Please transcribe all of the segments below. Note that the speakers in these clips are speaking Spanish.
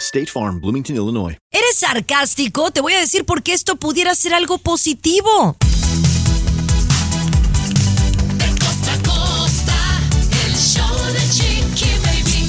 State Farm, Bloomington, Illinois. ¿Eres sarcástico? Te voy a decir por qué esto pudiera ser algo positivo. De costa a costa, el show de Chiqui Baby.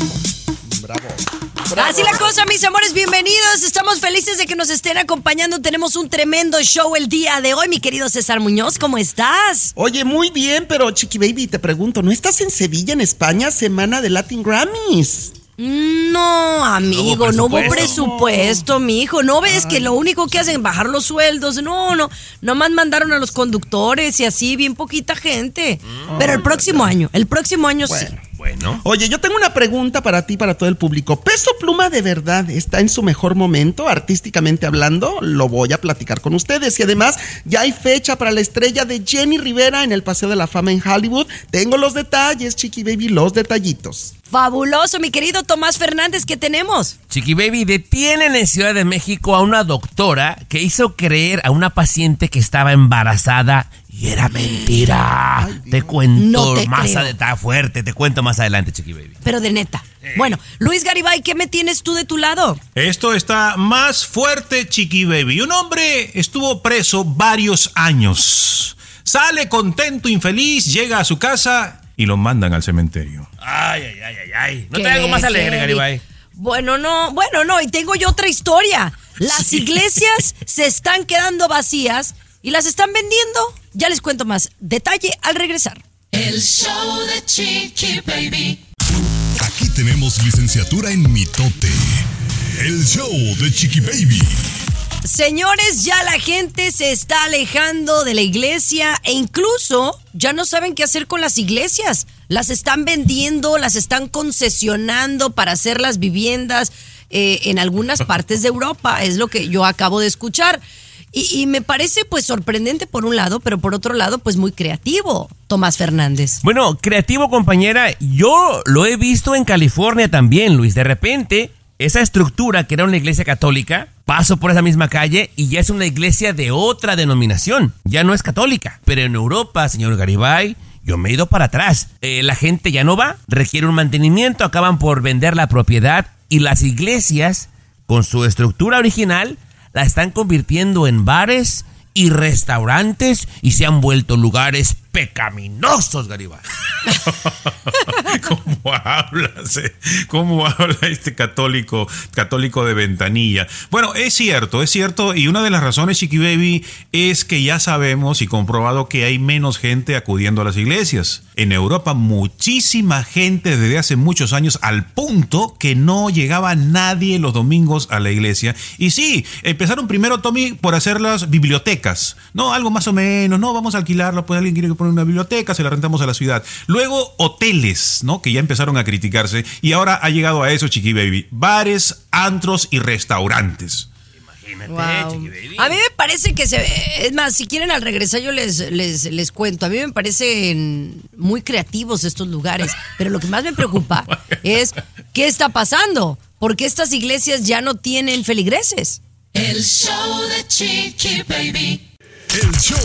Así la cosa, mis amores, bienvenidos. Estamos felices de que nos estén acompañando. Tenemos un tremendo show el día de hoy, mi querido César Muñoz. ¿Cómo estás? Oye, muy bien, pero Chiqui Baby, te pregunto, ¿no estás en Sevilla, en España, semana de Latin Grammys? No, amigo, no hubo presupuesto. presupuesto, mi hijo. ¿No ves que lo único que hacen es bajar los sueldos? No, no. Nomás mandaron a los conductores y así, bien poquita gente. Pero el próximo año, el próximo año sí. Bueno. Oye, yo tengo una pregunta para ti, para todo el público. ¿Peso Pluma de verdad está en su mejor momento, artísticamente hablando? Lo voy a platicar con ustedes. Y además, ya hay fecha para la estrella de Jenny Rivera en el Paseo de la Fama en Hollywood. Tengo los detalles, Chiqui Baby, los detallitos. Fabuloso, mi querido Tomás Fernández, ¿qué tenemos? Chiqui Baby detienen en Ciudad de México a una doctora que hizo creer a una paciente que estaba embarazada y era mentira. te cuento No te más adelante. Está fuerte, te cuento más adelante, Chiqui Baby. Pero de neta. Bueno, Luis Garibay, ¿qué me tienes tú de tu lado? Esto está más fuerte, Chiqui Baby. Un hombre estuvo preso varios años. Sale contento, infeliz, llega a su casa y lo mandan al cementerio. Ay, ay, ay, ay, ay. ¿No te algo más alegre. Garibay? Bueno, no, bueno, no, y tengo yo otra historia. Las iglesias se están quedando vacías y las están vendiendo. Ya les cuento más. Detalle al regresar. El show de Chiqui Baby. Aquí tenemos licenciatura en mitote. El show de Chiqui Baby. Señores, ya la gente se está alejando de la iglesia e incluso ya no saben qué hacer con las iglesias. Las están vendiendo, las están concesionando para hacer las viviendas eh, en algunas partes de Europa. Es lo que yo acabo de escuchar. Y, y me parece pues sorprendente por un lado, pero por otro lado pues muy creativo, Tomás Fernández. Bueno, creativo compañera, yo lo he visto en California también, Luis. De repente, esa estructura que era una iglesia católica, paso por esa misma calle y ya es una iglesia de otra denominación. Ya no es católica. Pero en Europa, señor Garibay, yo me he ido para atrás. Eh, la gente ya no va, requiere un mantenimiento, acaban por vender la propiedad y las iglesias, con su estructura original, la están convirtiendo en bares y restaurantes y se han vuelto lugares pecaminosos, Garibay. ¿Cómo hablas? ¿Cómo habla este católico, católico de ventanilla? Bueno, es cierto, es cierto. Y una de las razones, Chiqui Baby, es que ya sabemos y comprobado que hay menos gente acudiendo a las iglesias. En Europa, muchísima gente desde hace muchos años, al punto que no llegaba nadie los domingos a la iglesia. Y sí, empezaron primero, Tommy, por hacer las bibliotecas. No, algo más o menos. No, vamos a alquilarlo, pues alguien quiere poner una biblioteca, se la rentamos a la ciudad. Luego, hoteles, ¿no? Que ya empezaron a criticarse. Y ahora ha llegado a eso, Chiqui Baby. Bares, antros y restaurantes. Wow. A mí me parece que se es más, si quieren al regresar yo les, les, les cuento, a mí me parecen muy creativos estos lugares, pero lo que más me preocupa es qué está pasando, porque estas iglesias ya no tienen feligreses. El show de Chiqui Baby. El show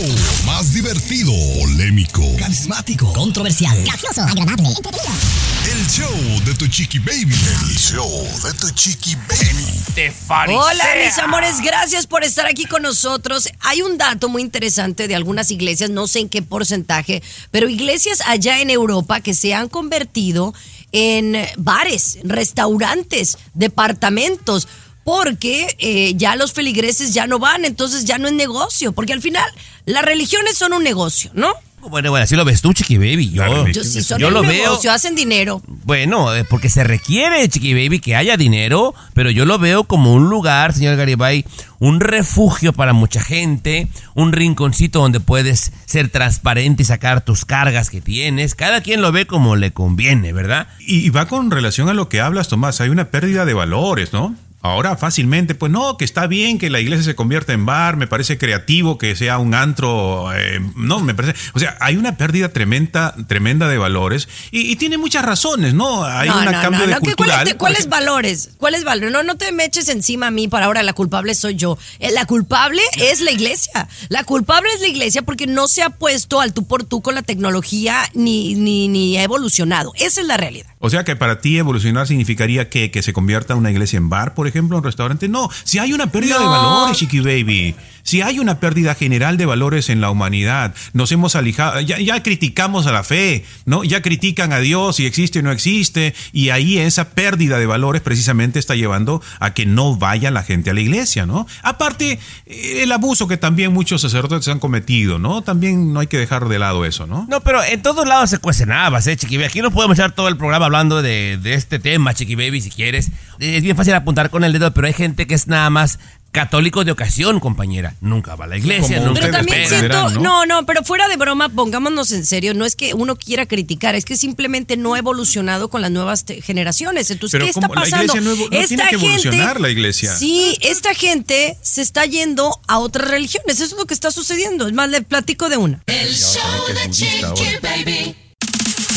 más divertido, polémico, Carismático, controversial, gracioso, agradable, el show de tu chiqui baby. El show de tu chiqui baby. Te. Hola mis amores, gracias por estar aquí con nosotros. Hay un dato muy interesante de algunas iglesias, no sé en qué porcentaje, pero iglesias allá en Europa que se han convertido en bares, restaurantes, departamentos. Porque eh, ya los feligreses ya no van, entonces ya no es negocio. Porque al final las religiones son un negocio, ¿no? Bueno, bueno, así lo ves tú, Chiqui Baby. Yo, Yo, si son yo lo negocio, veo. hacen dinero. Bueno, eh, porque se requiere, Chiqui Baby, que haya dinero, pero yo lo veo como un lugar, señor Garibay, un refugio para mucha gente, un rinconcito donde puedes ser transparente y sacar tus cargas que tienes. Cada quien lo ve como le conviene, ¿verdad? Y va con relación a lo que hablas, Tomás. Hay una pérdida de valores, ¿no? Ahora fácilmente, pues no, que está bien que la iglesia se convierta en bar, me parece creativo que sea un antro, eh, no, me parece, o sea, hay una pérdida tremenda, tremenda de valores y, y tiene muchas razones, ¿no? Hay No, un no, cambio no, de no, ¿qué- cultural. ¿Cuáles, valores? ¿Cuáles valores? No, no te me eches encima a mí para ahora la culpable soy yo. Eh, La culpable es la iglesia. La culpable es la iglesia porque no se ha puesto al tú por tú con la tecnología ni, ni, ni ha evolucionado. Esa es la realidad. O sea que para ti evolucionar significaría que, que se convierta una iglesia en bar, por ejemplo, un restaurante. No, si hay una pérdida de valores, Chiqui Baby. Si hay una pérdida general de valores en la humanidad, nos hemos alejado, ya, criticamos a la fe, ¿no? Ya critican a Dios si existe o no existe, y ahí esa pérdida de valores precisamente está llevando a que no vaya la gente a la iglesia, ¿no? Aparte, eh, el abuso que también muchos sacerdotes han cometido, ¿no? También no hay que dejar de lado eso, ¿no? No, pero en todos lados se cuecen habas, ¿eh, Chiqui? Aquí no podemos echar todo el programa hablando de, de este tema, Chiqui Baby, si quieres. Es bien fácil apuntar con el dedo, pero hay gente que es nada más católico de ocasión, compañera. Nunca va a la iglesia, Como nunca Pero también siento, ¿no? no, no, pero fuera de broma, pongámonos en serio, no es que uno quiera criticar, es que simplemente no ha evolucionado con las nuevas generaciones. Entonces, Pero ¿qué está. La pasando? iglesia no no tiene que evolucionar, la iglesia. Sí, esta gente se está yendo a otras religiones, eso es lo que está sucediendo. Es más, le platico de una. El show de Chiqui Baby.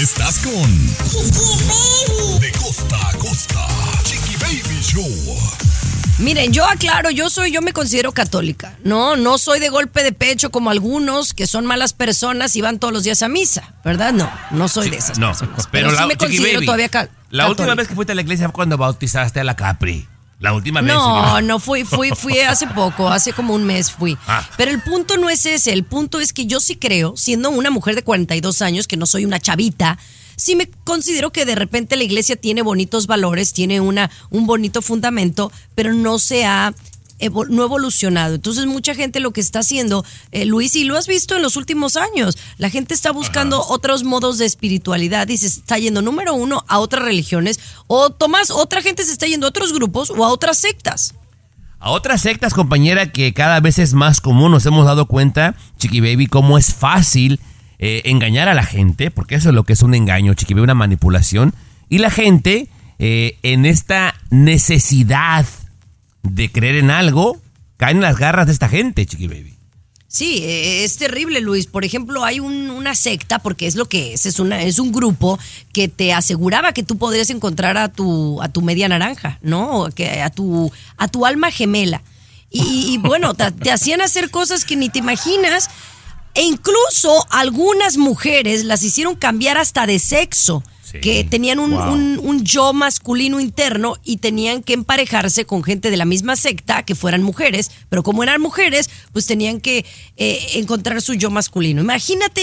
Estás con De costa a costa. Chiqui Baby Show. Miren, yo aclaro, yo soy, yo me considero católica. No, no soy de golpe de pecho como algunos que son malas personas y van todos los días a misa, ¿verdad? No, no soy de esas No, personas. pero, Pero, la, sí me considero Baby, todavía ca- La última vez que fuiste a la iglesia fue cuando bautizaste a la Capri. La última vez. No, no fui, fui, fui hace poco, hace como un mes fui. Ah. Pero el punto no es ese, el punto es que yo sí creo, siendo una mujer de 42 años, que no soy una chavita, sí me considero que de repente la iglesia tiene bonitos valores, tiene una, un bonito fundamento, pero no se ha no evolucionado. Entonces mucha gente lo que está haciendo, eh, Luis, y lo has visto en los últimos años, la gente está buscando otros modos de espiritualidad y se está yendo, número uno, a otras religiones, o Tomás, otra gente se está yendo a otros grupos o a otras sectas. A otras sectas, compañera, que cada vez es más común, nos hemos dado cuenta, Chiqui Baby, cómo es fácil eh, engañar a la gente, porque eso es lo que es un engaño, Chiqui una manipulación. Y la gente, eh, en esta necesidad de creer en algo, caen en las garras de esta gente, Chiqui Baby. Sí, eh, es terrible, Luis. Por ejemplo, hay un- una secta, porque es lo que es, es, una, es un grupo que te aseguraba que tú podrías encontrar a tu, a tu media naranja, ¿no? Que a tu, a tu alma gemela. Y, bueno, te hacían hacer cosas que ni te imaginas. E incluso algunas mujeres las hicieron cambiar hasta de sexo. Sí. Que tenían un, Wow. un- un yo masculino interno y tenían que emparejarse con gente de la misma secta que fueran mujeres, pero como eran mujeres, pues tenían que eh, encontrar su yo masculino. Imagínate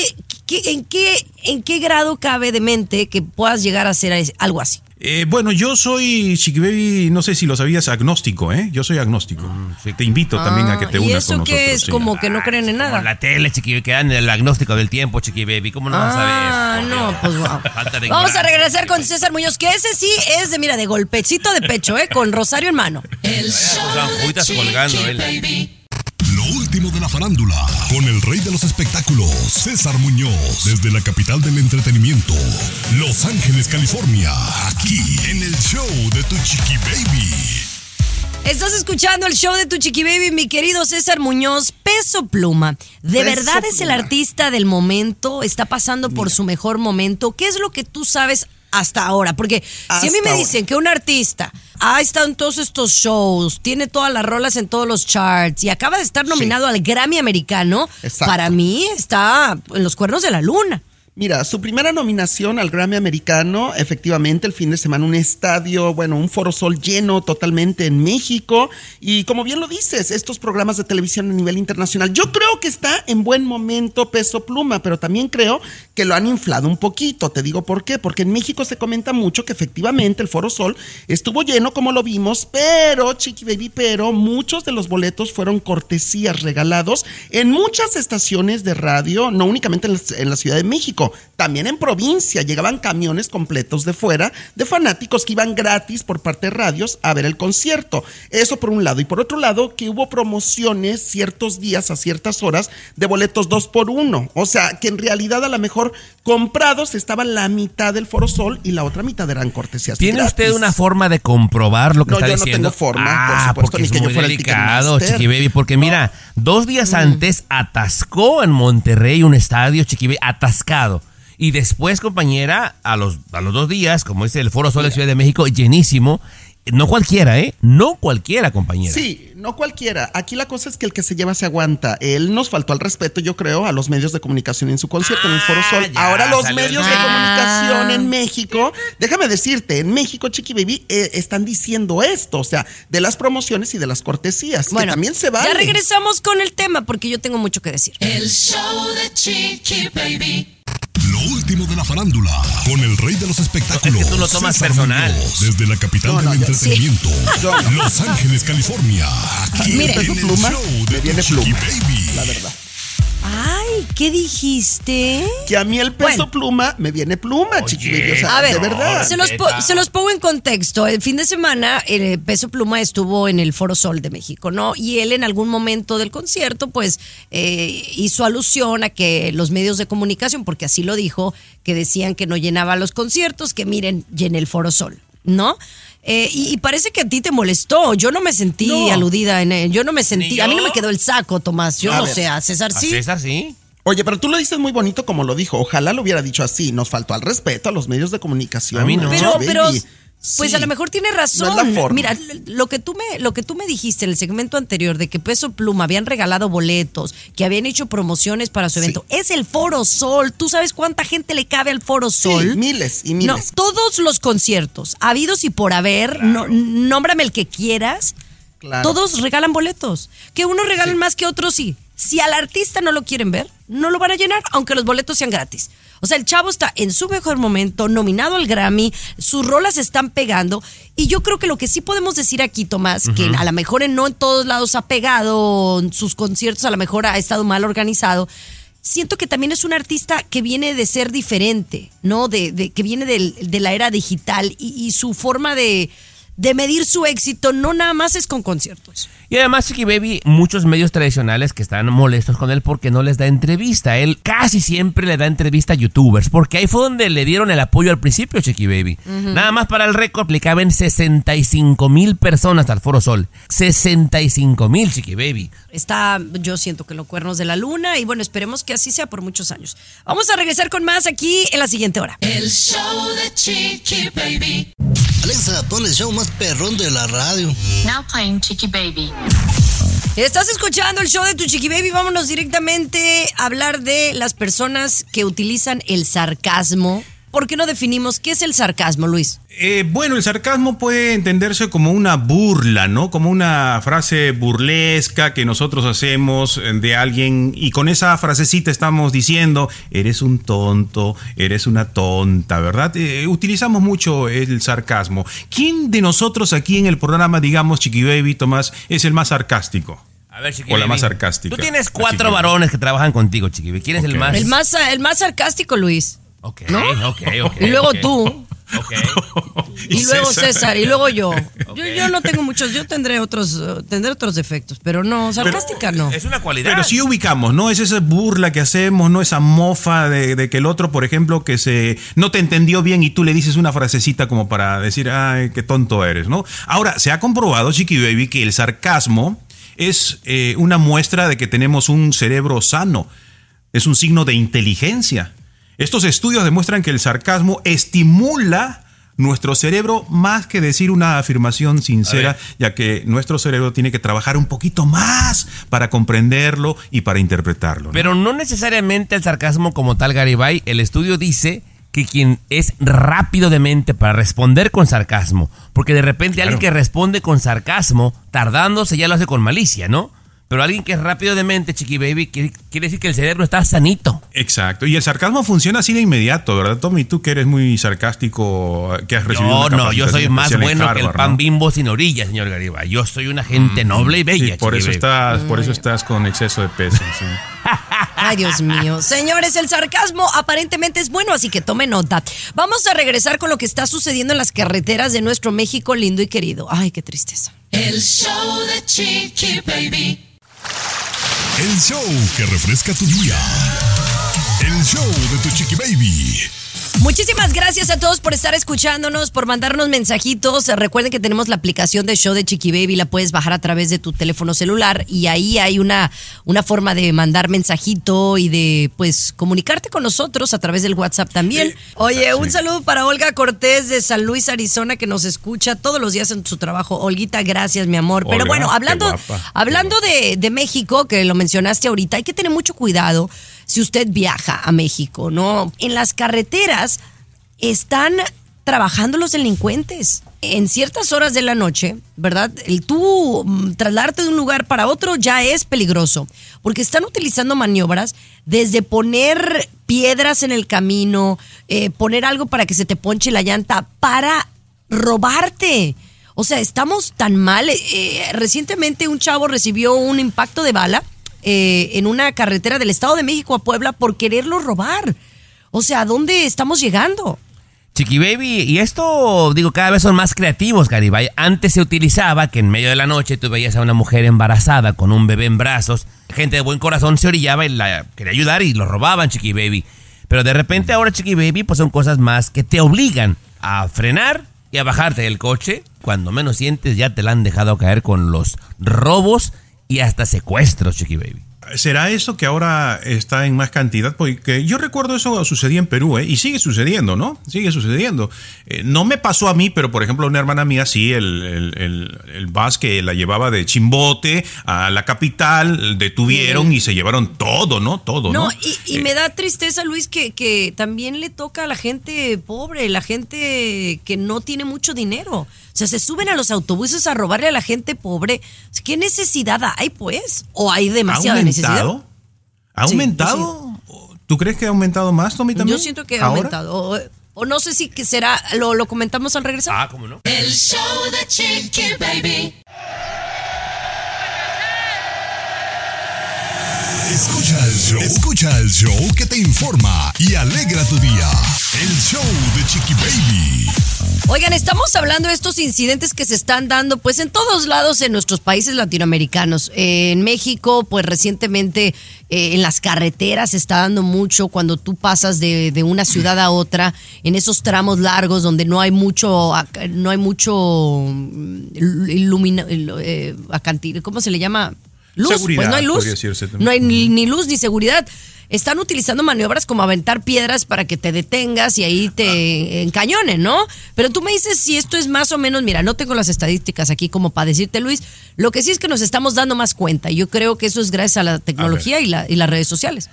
qué- en, qué, en qué grado cabe de mente que puedas llegar a hacer algo así. Eh, bueno, yo soy, Chiqui Baby, no sé si lo sabías, agnóstico, ¿eh? Yo soy agnóstico. Te invito también a que te Ah, ¿Y unas eso con nosotros. qué es? sí. Como que no creen en Como nada. la tele, Chiqui Baby, que dan el agnóstico del tiempo, Chiqui Baby. ¿Cómo no vas a ver? Ah, no, pues wow. Falta de Vamos a regresar con César Muñoz, que ese sí es de, mira, de golpecito de pecho, ¿eh? Con Rosario en mano. El show de joyitas colgando, Chiqui él. Último de la farándula, con el rey de los espectáculos, César Muñoz, desde la capital del entretenimiento, Los Ángeles, California, aquí en el show de Tu Chiqui Baby. Estás escuchando el show de tu chiqui baby, mi querido César Muñoz, peso pluma. ¿De Peso verdad es el artista del momento? ¿Está pasando por su mejor momento? ¿Qué es lo que tú sabes hasta ahora? Porque si a mí me ahora. dicen que un artista ha estado en todos estos shows, tiene todas las rolas en todos los charts y acaba de estar nominado al Grammy americano, Exacto. para mí está en los cuernos de la luna. Mira, su primera nominación al Grammy americano, efectivamente, el fin de semana, un estadio, bueno, un foro sol lleno totalmente en México. Y como bien lo dices, estos programas de televisión a nivel internacional, yo creo que está en buen momento peso pluma, pero también creo que lo han inflado un poquito. Te digo por qué, porque en México se comenta mucho que efectivamente el foro sol estuvo lleno, como lo vimos, pero, Chiqui Baby, pero muchos de los boletos fueron cortesías regalados en muchas estaciones de radio, no únicamente en la, Ciudad de México, también en provincia. Llegaban camiones completos de fuera de fanáticos que iban gratis por parte de radios a ver el concierto. Eso por un lado. Y por otro lado, que hubo promociones ciertos días a ciertas horas de boletos dos por uno. O sea, que en realidad a lo mejor mejor comprados estaban la mitad del Foro Sol y la otra mitad eran cortesías. ¿Tiene gratis. usted una forma de comprobar lo que No, está yo no diciendo? tengo forma, por ah, supuesto, porque ni es que yo muy fuera el delicado. Chiqui Baby, porque mira, dos días antes atascó en Monterrey un estadio, Chiqui Baby, atascado. Y después, compañera, a los, a los dos días, como dice el Foro Sol de Ciudad de México, llenísimo. No cualquiera, ¿eh? No cualquiera, compañera. Sí, no cualquiera. Aquí la cosa es que el que se lleva se aguanta. Él nos faltó al respeto, yo creo, a los medios de comunicación en su concierto en el Foro Sol. ya, Ahora los medios de comunicación en México, déjame decirte, en México, Chiqui Baby, eh, están diciendo esto, o sea, de las promociones y de las cortesías, que también se vale. Ya regresamos con el tema porque yo tengo mucho que decir. El show de Chiqui Baby. Lo último de la farándula, con el rey de los espectáculos. Es que tú lo tomas César personal. Desde la capital No, no, del yo- entretenimiento, no. Los Ángeles, California. Aquí Miren, en su el pluma, show me viene pluma, Baby. la verdad. Ay, ¿qué dijiste? Que a mí el peso Bueno. pluma me viene pluma, Chiqui Baby, o sea, A ver, de verdad. Se los, po- se los pongo en contexto. El fin de semana, el Peso Pluma estuvo en el Foro Sol de México, ¿no? Y él en algún momento del concierto, pues, eh, hizo alusión a que los medios de comunicación, porque así lo dijo, que decían que no llenaba los conciertos, que miren, llené el Foro Sol, ¿no? Eh, y, y parece que a ti te molestó. Yo no me sentí No. aludida en él. Yo no me sentí. A mí no me quedó el saco, Tomás. Yo A no ver. sé, a César ¿A sí. César sí? Oye, pero tú lo dices muy bonito como lo dijo. Ojalá lo hubiera dicho así. Nos faltó al respeto a los medios de comunicación. A mí no. Pero, pero, pues Sí. a lo mejor tiene razón. No es la forma. Mira, lo que tú me, lo que tú me dijiste en el segmento anterior de que Peso Pluma habían regalado boletos, que habían hecho promociones para su Sí. evento, es el Foro Sol. ¿Tú sabes cuánta gente le cabe al Foro Sí, Sol? miles y No, miles. todos los conciertos, habidos y por haber, no- nómbrame el que quieras, Claro. todos regalan boletos. Que unos regalan más que otros, sí. Si al artista no lo quieren ver, no lo van a llenar, aunque los boletos sean gratis. O sea, el chavo está en su mejor momento, nominado al Grammy, sus rolas están pegando. Y yo creo que lo que sí podemos decir aquí, Tomás, que a lo mejor en- no en todos lados ha pegado sus conciertos, a lo mejor ha estado mal organizado. Siento que también es un artista que viene de ser diferente, ¿no? De, de- que viene del- de la era digital y, y su forma de, de medir su éxito no nada más es con conciertos. Y además, Chiqui Baby, muchos medios tradicionales que están molestos con él porque no les da entrevista. Él casi siempre le da entrevista a youtubers, porque ahí fue donde le dieron el apoyo al principio, Chiqui Baby. Nada más para el récord, le caben 65 mil personas al Foro Sol. 65 mil, Chiqui Baby. Está, yo siento que los cuernos de la luna y bueno, esperemos que así sea por muchos años. Vamos a regresar con más aquí en la siguiente hora. El show de Chiqui Baby. Alexa, pon el show más perrón de la radio. Now playing Chicky Baby. Estás escuchando el show de tu Chiqui Baby. Vámonos directamente a hablar de las personas que utilizan el sarcasmo. ¿Por qué no definimos qué es el sarcasmo, Luis? Eh, bueno, el sarcasmo puede entenderse como una burla, ¿no? Como una frase burlesca que nosotros hacemos eh, de alguien y con esa frasecita estamos diciendo, eres un tonto, eres una tonta, ¿verdad? Eh, utilizamos mucho el sarcasmo. ¿Quién de nosotros aquí en el programa, digamos, Chiqui Baby, Tomás, es el más sarcástico? A ver, Chiqui O la más sarcástica. Tú tienes cuatro varones que trabajan contigo, Chiqui Baby. ¿Quién es el más? El más, el más sarcástico, Luis. Ok, ok, ok. Y luego ok. tú. Ok. Y, luego César. y luego yo. yo. Yo no tengo muchos, yo tendré otros, eh, tendré otros defectos, pero no, sarcástica no. Es una cualidad. Pero sí ubicamos, ¿no? Es esa burla que hacemos, ¿no? Esa mofa de, de que el otro, por ejemplo, que se no te entendió bien y tú le dices una frasecita como para decir, ay, qué tonto eres, ¿no? Ahora, se ha comprobado, Chiqui Baby, que el sarcasmo es eh, una muestra de que tenemos un cerebro sano. Es un signo de inteligencia. Estos estudios demuestran que el sarcasmo estimula nuestro cerebro más que decir una afirmación sincera, ya que nuestro cerebro tiene que trabajar un poquito más para comprenderlo y para interpretarlo. ¿no? Pero no necesariamente el sarcasmo como tal, Garibay. El estudio dice que quien es rápido de mente para responder con sarcasmo, porque de repente Claro. alguien que responde con sarcasmo, tardándose ya lo hace con malicia, ¿no? Pero alguien que es rápido de mente, chiqui baby, quiere, quiere decir que el cerebro está sanito. Exacto. Y el sarcasmo funciona así de inmediato, ¿verdad, Tommy? Tú que eres muy sarcástico, que has recibido No, una no, yo soy más bueno que el pan ¿no? bimbo sin orilla, señor Garibay. Yo soy una gente noble y bella, Sí, por chiqui eso baby. estás, por eso estás con exceso de peso. sí. Ay, Dios mío. Señores, el sarcasmo aparentemente es bueno, así que tome nota. Vamos a regresar con lo que está sucediendo en las carreteras de nuestro México lindo y querido. Ay, qué tristeza. El show de Chiqui Baby. El show que refresca tu día. El show de tu chiqui baby. Muchísimas gracias a todos por estar escuchándonos, por mandarnos mensajitos. Recuerden que tenemos la aplicación de show de Chiqui Baby, la puedes bajar a través de tu teléfono celular y ahí hay una, una forma de mandar mensajito y de pues comunicarte con nosotros a través del WhatsApp también. Oye, un saludo para Olga Cortés de San Luis, Arizona, que nos escucha todos los días en su trabajo. Olguita, gracias, mi amor. Pero bueno, hablando, guapa, hablando de, de México, que lo mencionaste ahorita, hay que tener mucho cuidado si usted viaja a México, ¿no? En las carreteras están trabajando los delincuentes. En ciertas horas de la noche, ¿verdad? El tú mm, trasladarte de un lugar para otro ya es peligroso, porque están utilizando maniobras desde poner piedras en el camino, eh, poner algo para que se te ponche la llanta, para robarte. O sea, estamos tan mal. Eh, recientemente un chavo recibió un impacto de bala eh, en una carretera del Estado de México a Puebla por quererlo robar. O sea, ¿a dónde estamos llegando? Chiqui Baby, y esto, digo, cada vez son más creativos, Garibay. Antes se utilizaba que en medio de la noche tú veías a una mujer embarazada con un bebé en brazos. Gente de buen corazón se orillaba y la quería ayudar y lo robaban, Chiqui Baby. Pero de repente ahora, Chiqui Baby, pues son cosas más que te obligan a frenar y a bajarte del coche. Cuando menos sientes, ya te la han dejado caer con los robos y hasta secuestros, Chiqui Baby. ¿Será eso que ahora está en más cantidad? Porque yo recuerdo eso sucedía en Perú, ¿eh? Y sigue sucediendo, ¿no? Sigue sucediendo. Eh, no me pasó a mí, pero por ejemplo, una hermana mía sí, el, el, el, el bus que la llevaba de Chimbote a la capital, detuvieron y se llevaron todo, ¿no? Todo, ¿no? No, y, y me da tristeza, Luis, que, que también le toca a la gente pobre, la gente que no tiene mucho dinero. O sea, se suben a los autobuses a robarle a la gente pobre. ¿Qué necesidad hay, pues? ¿O hay demasiada ¿Ha necesidad? Aumentado? ¿Ha Sí, aumentado? ¿Tú crees que ha aumentado más, Tommy, también? Yo siento que ha aumentado. O, o no sé si que será, lo, lo comentamos al regresar. Ah, ¿cómo no? El show de Chiqui Baby. Escucha el show. Escucha el show que te informa y alegra tu día. El show de Chiqui Baby. Oigan, estamos hablando de estos incidentes que se están dando pues en todos lados en nuestros países latinoamericanos. Eh, en México, pues recientemente eh, en las carreteras se está dando mucho cuando tú pasas de, de una ciudad a otra, en esos tramos largos donde no hay mucho, no hay mucho mm, ilumina, il- eh, ¿cómo se le llama? Luz, Seguridad, pues no hay luz. No hay ni, ni luz ni seguridad. Están utilizando maniobras como aventar piedras para que te detengas y ahí te encañonen, ¿no? Pero tú me dices si esto es más o menos, mira, no tengo las estadísticas aquí como para decirte, Luis. Lo que sí es que nos estamos dando más cuenta. y Yo creo que eso es gracias a la tecnología y, la, y las redes sociales.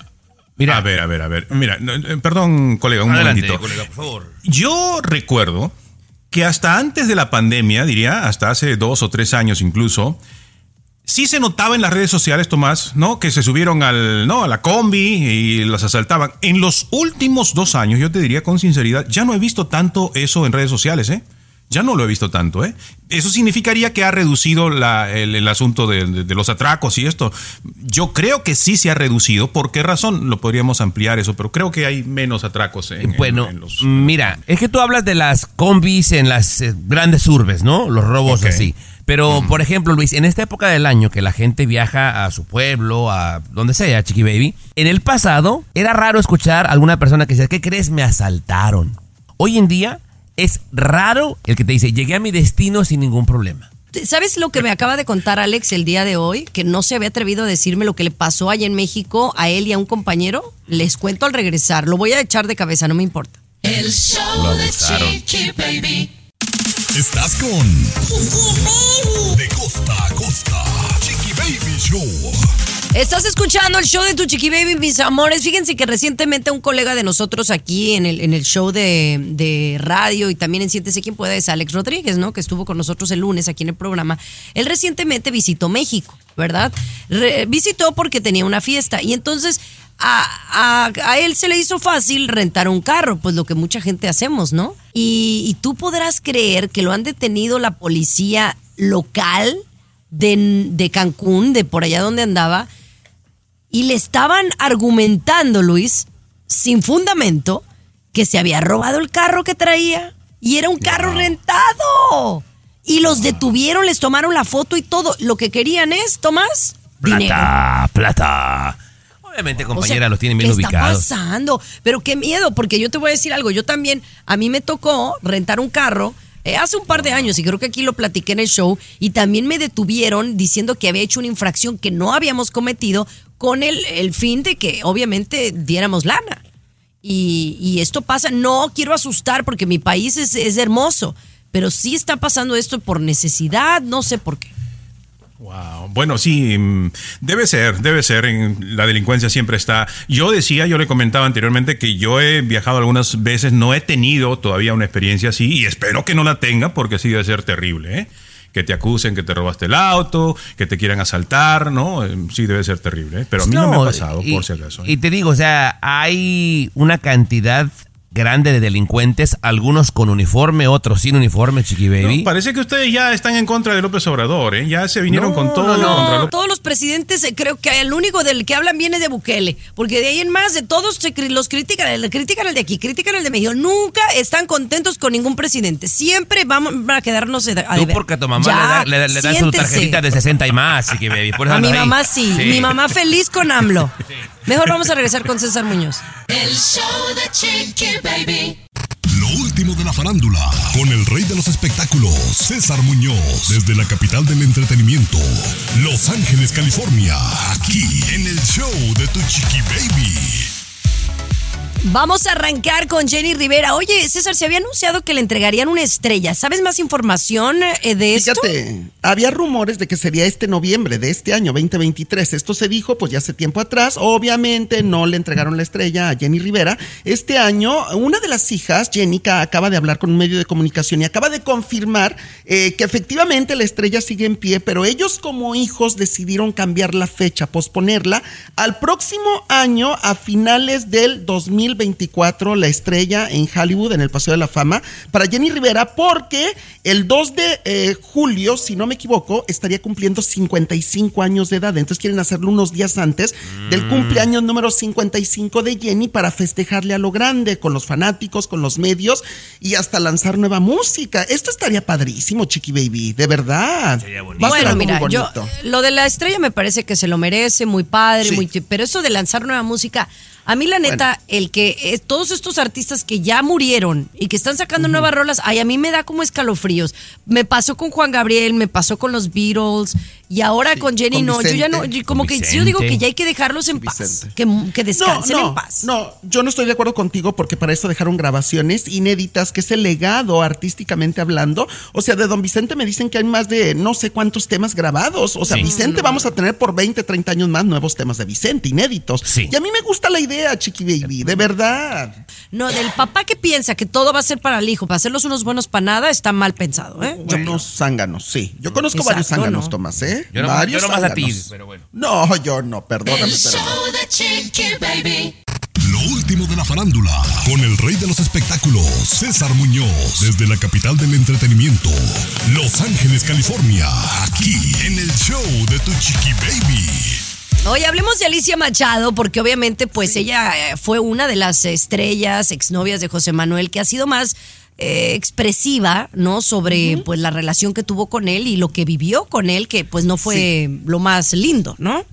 Mira, a ver, a ver, a ver. Mira, no, eh, perdón, colega, un Adelante, momentito. colega, por favor. Yo recuerdo que hasta antes de la pandemia, diría, hasta hace dos o tres años incluso, sí se notaba en las redes sociales, Tomás, ¿no? Que se subieron al, ¿no? a la combi y las asaltaban. En los últimos dos años, yo te diría con sinceridad, ya no he visto tanto eso en redes sociales, ¿eh? Ya no lo he visto tanto, ¿eh? Eso significaría que ha reducido la- el, el asunto de, de- de los atracos y esto. Yo creo que sí se ha reducido. ¿Por qué razón? Lo podríamos ampliar eso, pero creo que hay menos atracos en, en- Bueno, en los... mira, es que tú hablas de las combis en las eh, grandes urbes, ¿no? Los robos así. Pero, por ejemplo, Luis, en esta época del año que la gente viaja a su pueblo, a donde sea, Chiqui Baby, en el pasado era raro escuchar a alguna persona que decía, ¿qué crees? Me asaltaron. Hoy en día es raro el que te dice, llegué a mi destino sin ningún problema. ¿Sabes lo que me acaba de contar Alex el día de hoy? Que no se había atrevido a decirme lo que le pasó allá en México a él y a un compañero. Les cuento al regresar. Lo voy a echar de cabeza, no me importa. El show de Chiqui Baby. Estás con De costa a costa. Chiqui Baby Show. Estás escuchando el show de tu chiqui baby, mis amores. Fíjense que recientemente un colega de nosotros aquí en el, en el show de, de radio y también en Siéntese Quien Pueda es Alex Rodríguez, ¿no? Que estuvo con nosotros el lunes aquí en el programa. Él recientemente visitó México, ¿verdad? Visitó porque tenía una fiesta y entonces a, a- a él se le hizo fácil rentar un carro, pues lo que mucha gente hacemos, ¿no? Y, y tú podrás creer que lo han detenido la policía local de, de Cancún, de por allá donde andaba, y le estaban argumentando, Luis, sin fundamento, que se había robado el carro que traía y era un carro rentado. Y los detuvieron, les tomaron la foto y todo. Lo que querían es, Tomás, dinero. Plata, plata. Obviamente, O compañera, sea, los tienen bien ¿qué ubicados. está pasando? Pero qué miedo, porque yo te voy a decir algo. Yo también, a mí me tocó rentar un carro eh, hace un par de años y creo que aquí lo platiqué en el show y también me detuvieron diciendo que había hecho una infracción que no habíamos cometido con el, el fin de que obviamente diéramos lana. Y, y esto pasa, no quiero asustar porque mi país es, es hermoso, pero sí está pasando esto por necesidad, no sé por qué. Wow. Bueno, sí, mm, debe ser, debe ser. En, la delincuencia siempre está. Yo decía, yo le comentaba anteriormente que yo he viajado algunas veces, no he tenido todavía una experiencia así y espero que no la tenga porque sí debe ser terrible, ¿eh? Que te acusen que te robaste el auto, que te quieran asaltar, ¿no? Eh, Sí debe ser terrible, ¿eh? pero a mí no, me ha pasado, y- por si acaso. ¿eh? Y te digo, o sea, hay una cantidad grande de delincuentes, algunos con uniforme, otros sin uniforme, Chiqui Baby. No, parece que ustedes ya están en contra de López Obrador, ¿eh? Ya se vinieron No, con todo no, no. contra No, López. todos los presidentes, eh, creo que el único del que hablan bien es de Bukele, porque de ahí en más de todos los critican, el- critican el de aquí, critican el de México, nunca están contentos con ningún presidente, siempre vamos a quedarnos a Tú deber. porque a tu mamá Ya, le, da- le- le dan su tarjetita de 60 y más, Chiqui Baby. Por eso A mi ahí. mamá sí, mi mamá feliz con AMLO. Mejor vamos a regresar con César Muñoz. El show de Chiqui Baby. Lo último de la farándula, con el rey de los espectáculos, César Muñoz, desde la capital del entretenimiento, Los Ángeles, California, aquí en el show de Tu Chiqui Baby. Vamos a arrancar con Jenny Rivera. Oye, César, se había anunciado que le entregarían una estrella. ¿Sabes más información eh, de esto? Fíjate, había rumores de que sería este noviembre de este año 2023. Esto se dijo pues ya hace tiempo atrás. Obviamente no le entregaron la estrella a Jenny Rivera. Este año, una de las hijas, Jenica, acaba de hablar con un medio de comunicación y acaba de confirmar eh, que efectivamente la estrella sigue en pie, pero ellos como hijos decidieron cambiar la fecha, posponerla al próximo año a finales del 2024, la estrella en Hollywood, en el Paseo de la Fama, para Jenny Rivera, porque el 2 de eh, julio, si no me equivoco, estaría cumpliendo 55 años de edad. Entonces quieren hacerlo unos días antes del Mm. cumpleaños número 55 de Jenny para festejarle a lo grande, con los fanáticos, con los medios y hasta lanzar nueva música. Esto estaría padrísimo, Chiqui Baby, de verdad. Va a ser Bueno, mira, muy yo bonito. lo de la estrella me parece que se lo merece, muy padre, Sí. muy pero eso de lanzar nueva música, a mí la neta, el que eh, todos estos artistas que ya murieron y que están sacando nuevas rolas, ay, a mí me da como escalofríos. Me pasó con Juan Gabriel, me pasó con los Beatles y ahora con Jenny con no, yo ya no, Vicente. yo como que yo digo Vicente. que ya hay que dejarlos en paz, Vicente. que, que descansen no, en paz. No, yo no estoy de acuerdo contigo porque para eso dejaron grabaciones inéditas, que es el legado artísticamente hablando. O sea, de Don Vicente me dicen que hay más de no sé cuántos temas grabados. O sea, Sí. Vicente vamos a tener por 20, 30 años más nuevos temas de Vicente, inéditos. Y a mí me gusta la idea, Chiqui Baby, de verdad. No, del papá que piensa que todo va a ser para el hijo, para hacerlos unos buenos para nada, está mal pensado, ¿eh? Unos zánganos, sí. Yo conozco Exacto, varios zánganos, ¿no? Tomás, ¿eh? Yo no- varios yo nomás a ti, pero bueno. No, yo no, perdóname, El pero no. show de Chiqui Baby. Lo último de la farándula, con el rey de los espectáculos, César Muñoz, desde la capital del entretenimiento, Los Ángeles, California, aquí en el show de Tu Chiqui Baby. Hoy hablemos de Alicia Machado, porque obviamente, pues ella eh, fue una de las estrellas, exnovias de José Manuel, que ha sido más eh, expresiva, ¿no? Sobre pues la relación que tuvo con él y lo que vivió con él, que pues no fue lo más lindo, ¿no?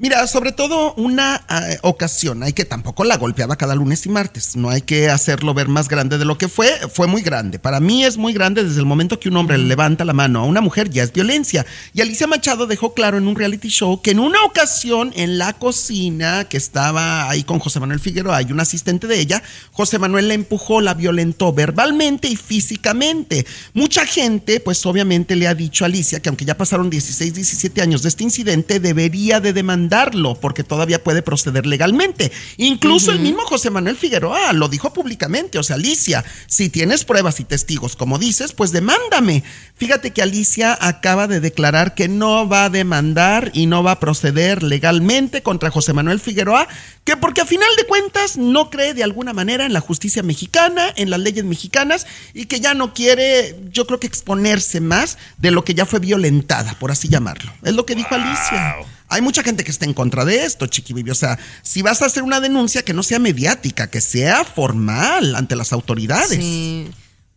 Mira, sobre todo una eh, ocasión, hay que tampoco la golpeaba cada lunes y martes, no hay que hacerlo ver más grande de lo que fue, fue muy grande. Para mí es muy grande desde el momento que un hombre le levanta la mano a una mujer, ya es violencia. Y Alicia Machado dejó claro en un reality show que en una ocasión en la cocina, que estaba ahí con José Manuel Figueroa, hay un asistente de ella, José Manuel la empujó, la violentó verbalmente y físicamente. Mucha gente, pues obviamente le ha dicho a Alicia que aunque ya pasaron 16, 17 años de este incidente, debería de demandarlo porque todavía puede proceder legalmente. Incluso el mismo José Manuel Figueroa lo dijo públicamente, o sea, Alicia, si tienes pruebas y testigos, como dices, pues demándame. Fíjate que Alicia acaba de declarar que no va a demandar y no va a proceder legalmente contra José Manuel Figueroa, que porque a final de cuentas no cree de alguna manera en la justicia mexicana, en las leyes mexicanas y que ya no quiere, yo creo que exponerse más de lo que ya fue violentada, por así llamarlo. Es lo que dijo Alicia. Hay mucha gente que está en contra de esto, Chiqui Baby. O sea, si vas a hacer una denuncia que no sea mediática, que sea formal ante las autoridades. Sí.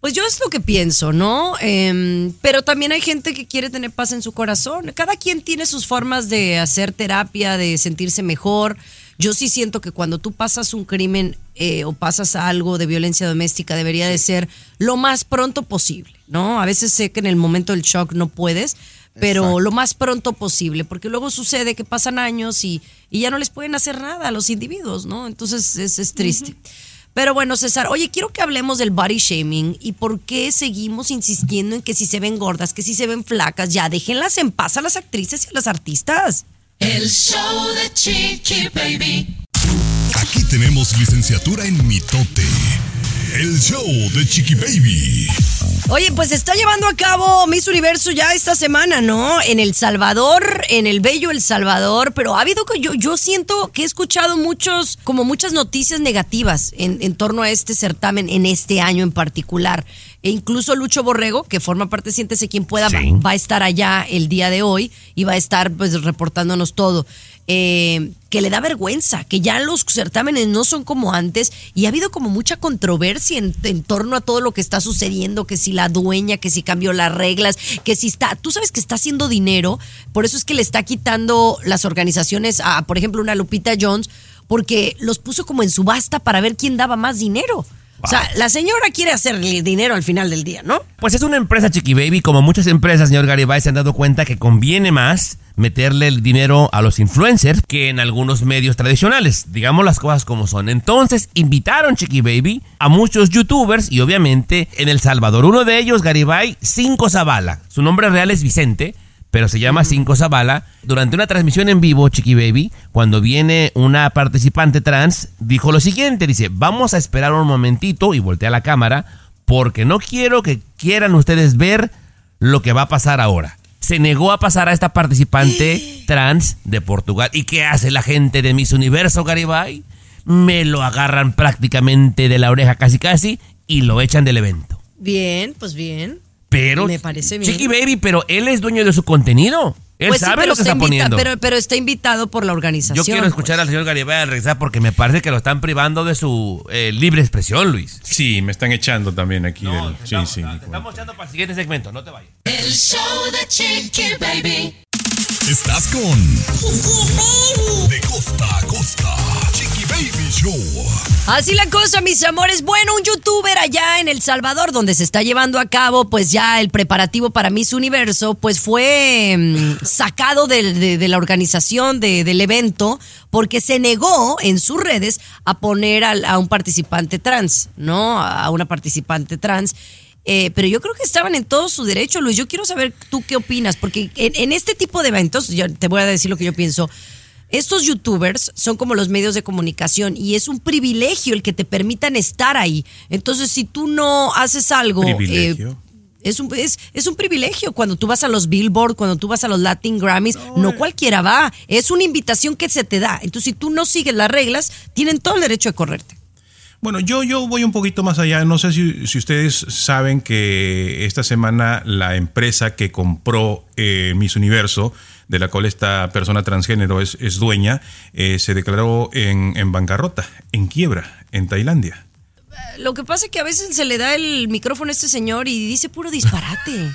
Pues yo es lo que pienso, ¿no? Em, pero también hay gente que quiere tener paz en su corazón. Cada quien tiene sus formas de hacer terapia, de sentirse mejor. Yo sí siento que cuando tú pasas un crimen eh, o pasas algo de violencia doméstica debería de ser lo más pronto posible, ¿no? A veces sé que en el momento del shock no puedes, pero Exacto. lo más pronto posible, porque luego sucede que pasan años y, y ya no les pueden hacer nada a los individuos, ¿no? Entonces es, es triste. Pero bueno, César, oye, quiero que hablemos del body shaming y por qué seguimos insistiendo en que si se ven gordas, que si se ven flacas, ya déjenlas en paz a las actrices y a las artistas. El show de Chiqui Baby. Aquí tenemos licenciatura en mitote. El show de Chiqui Baby. Oye, pues se está llevando a cabo Miss Universo ya esta semana, ¿no? En El Salvador, en el bello El Salvador, pero ha habido que yo, yo siento que he escuchado muchos, como muchas noticias negativas en, en torno a este certamen en este año en particular. E incluso Lucho Borrego, que forma parte de Siéntese quien pueda, va a estar allá el día de hoy y va a estar pues reportándonos todo. Eh, que le da vergüenza, que ya los certámenes no son como antes y ha habido como mucha controversia en, en torno a todo lo que está sucediendo, que si la dueña, que si cambió las reglas, que si está, tú sabes que está haciendo dinero, por eso es que le está quitando las organizaciones a, por ejemplo, una Lupita Jones, porque los puso como en subasta para ver quién daba más dinero. O sea, la señora quiere hacerle dinero al final del día, ¿no? Pues es una empresa Chiqui Baby, como muchas empresas, señor Garibay, se han dado cuenta que conviene más meterle el dinero a los influencers que en algunos medios tradicionales. Digamos las cosas como son. Entonces invitaron Chiqui Baby a muchos youtubers y obviamente en El Salvador. Uno de ellos, Garibay, Cinco Zavala. Su nombre real es Vicente. Pero se llama Cinco Zavala. Durante una transmisión en vivo, Chiqui Baby, cuando viene una participante trans, dijo lo siguiente: dice, vamos a esperar un momentito y voltea la cámara porque no quiero que quieran ustedes ver lo que va a pasar ahora. Se negó a pasar a esta participante trans de Portugal. ¿Y qué hace la gente de Miss Universo, Garibay? Me lo agarran prácticamente de la oreja casi casi y lo echan del evento. Bien, pues bien. Pero, Me parece bien. Chiqui Baby, pero él es dueño de su contenido. Él Pues sí, sabe pero lo que está poniendo. Pero, pero está invitado por la organización. Yo quiero escuchar al señor Garibay al regresar porque me parece que lo están privando de su eh, libre expresión, Luis. Sí, me están echando también aquí. del- sí, sí. Te estamos echando para el siguiente segmento, no te vayas. El show de Chiqui Baby. Estás con De costa a costa. Así la cosa, mis amores. Bueno, un youtuber allá en El Salvador, donde se está llevando a cabo, pues ya el preparativo para Miss Universo, pues fue mm, sacado de, la organización de- del evento porque se negó en sus redes a poner a, un participante trans, ¿no? A una participante trans. Eh, pero yo creo que estaban en todo su derecho, Luis. Yo quiero saber tú qué opinas, porque en, en este tipo de eventos, yo te voy a decir lo que yo pienso. Estos youtubers son como los medios de comunicación y es un privilegio el que te permitan estar ahí. Entonces, si tú no haces algo... eh, es un, es, es un privilegio cuando tú vas a los Billboard, cuando tú vas a los Latin Grammys, no cualquiera va. Es una invitación que se te da. Entonces, si tú no sigues las reglas, tienen todo el derecho de correrte. Bueno, yo, yo voy un poquito más allá. No sé si, si ustedes saben que esta semana la empresa que compró eh, Miss Universo, de la cual esta persona transgénero es, es dueña, eh, se declaró en, en bancarrota, en quiebra, en Tailandia. Lo que pasa es que a veces se le da el micrófono a este señor y dice puro disparate.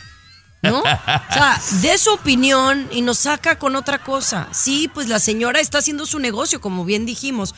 ¿No? O sea, de su opinión y nos saca con otra cosa. Sí, pues la señora está haciendo su negocio, como bien dijimos.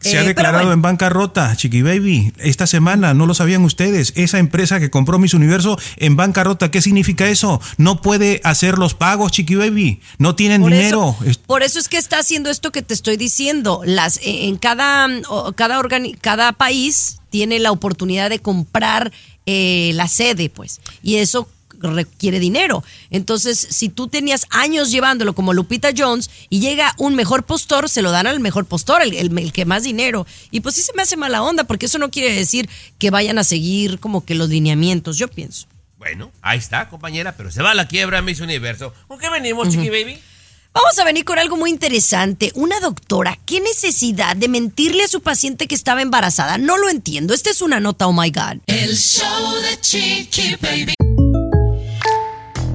Se Eh, ha pero declarado bueno. en bancarrota, Chiqui Baby. Esta semana, no lo sabían ustedes. Esa empresa que compró Miss Universo en bancarrota, ¿qué significa eso? No puede hacer los pagos, Chiqui Baby. No tienen Por dinero. Eso, por eso es que está haciendo esto que te estoy diciendo. Las, eh, en cada, cada, organi- cada país tiene la oportunidad de comprar eh, la sede, pues. Y eso requiere dinero. Entonces, si tú tenías años llevándolo como Lupita Jones y llega un mejor postor, se lo dan al mejor postor, el, el- el que más dinero. Y pues sí se me hace mala onda, porque eso no quiere decir que vayan a seguir como que los lineamientos, yo pienso. Bueno, ahí está, compañera, pero se va a la quiebra Miss Universo. ¿Con qué venimos, Chiqui Baby? Vamos a venir con algo muy interesante. Una doctora, ¿qué necesidad de mentirle a su paciente que estaba embarazada? No lo entiendo. Esta es una nota, oh my God. El show de Chiqui Baby.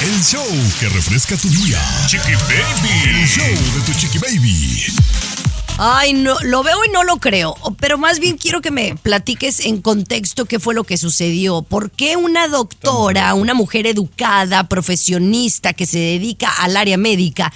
El show que refresca tu día. Chiqui Baby. El show de tu Chiqui Baby. Ay, no, lo veo y no lo creo, pero más bien quiero que me platiques en contexto qué fue lo que sucedió. ¿Por qué una doctora, una mujer educada, profesionista que se dedica al área médica,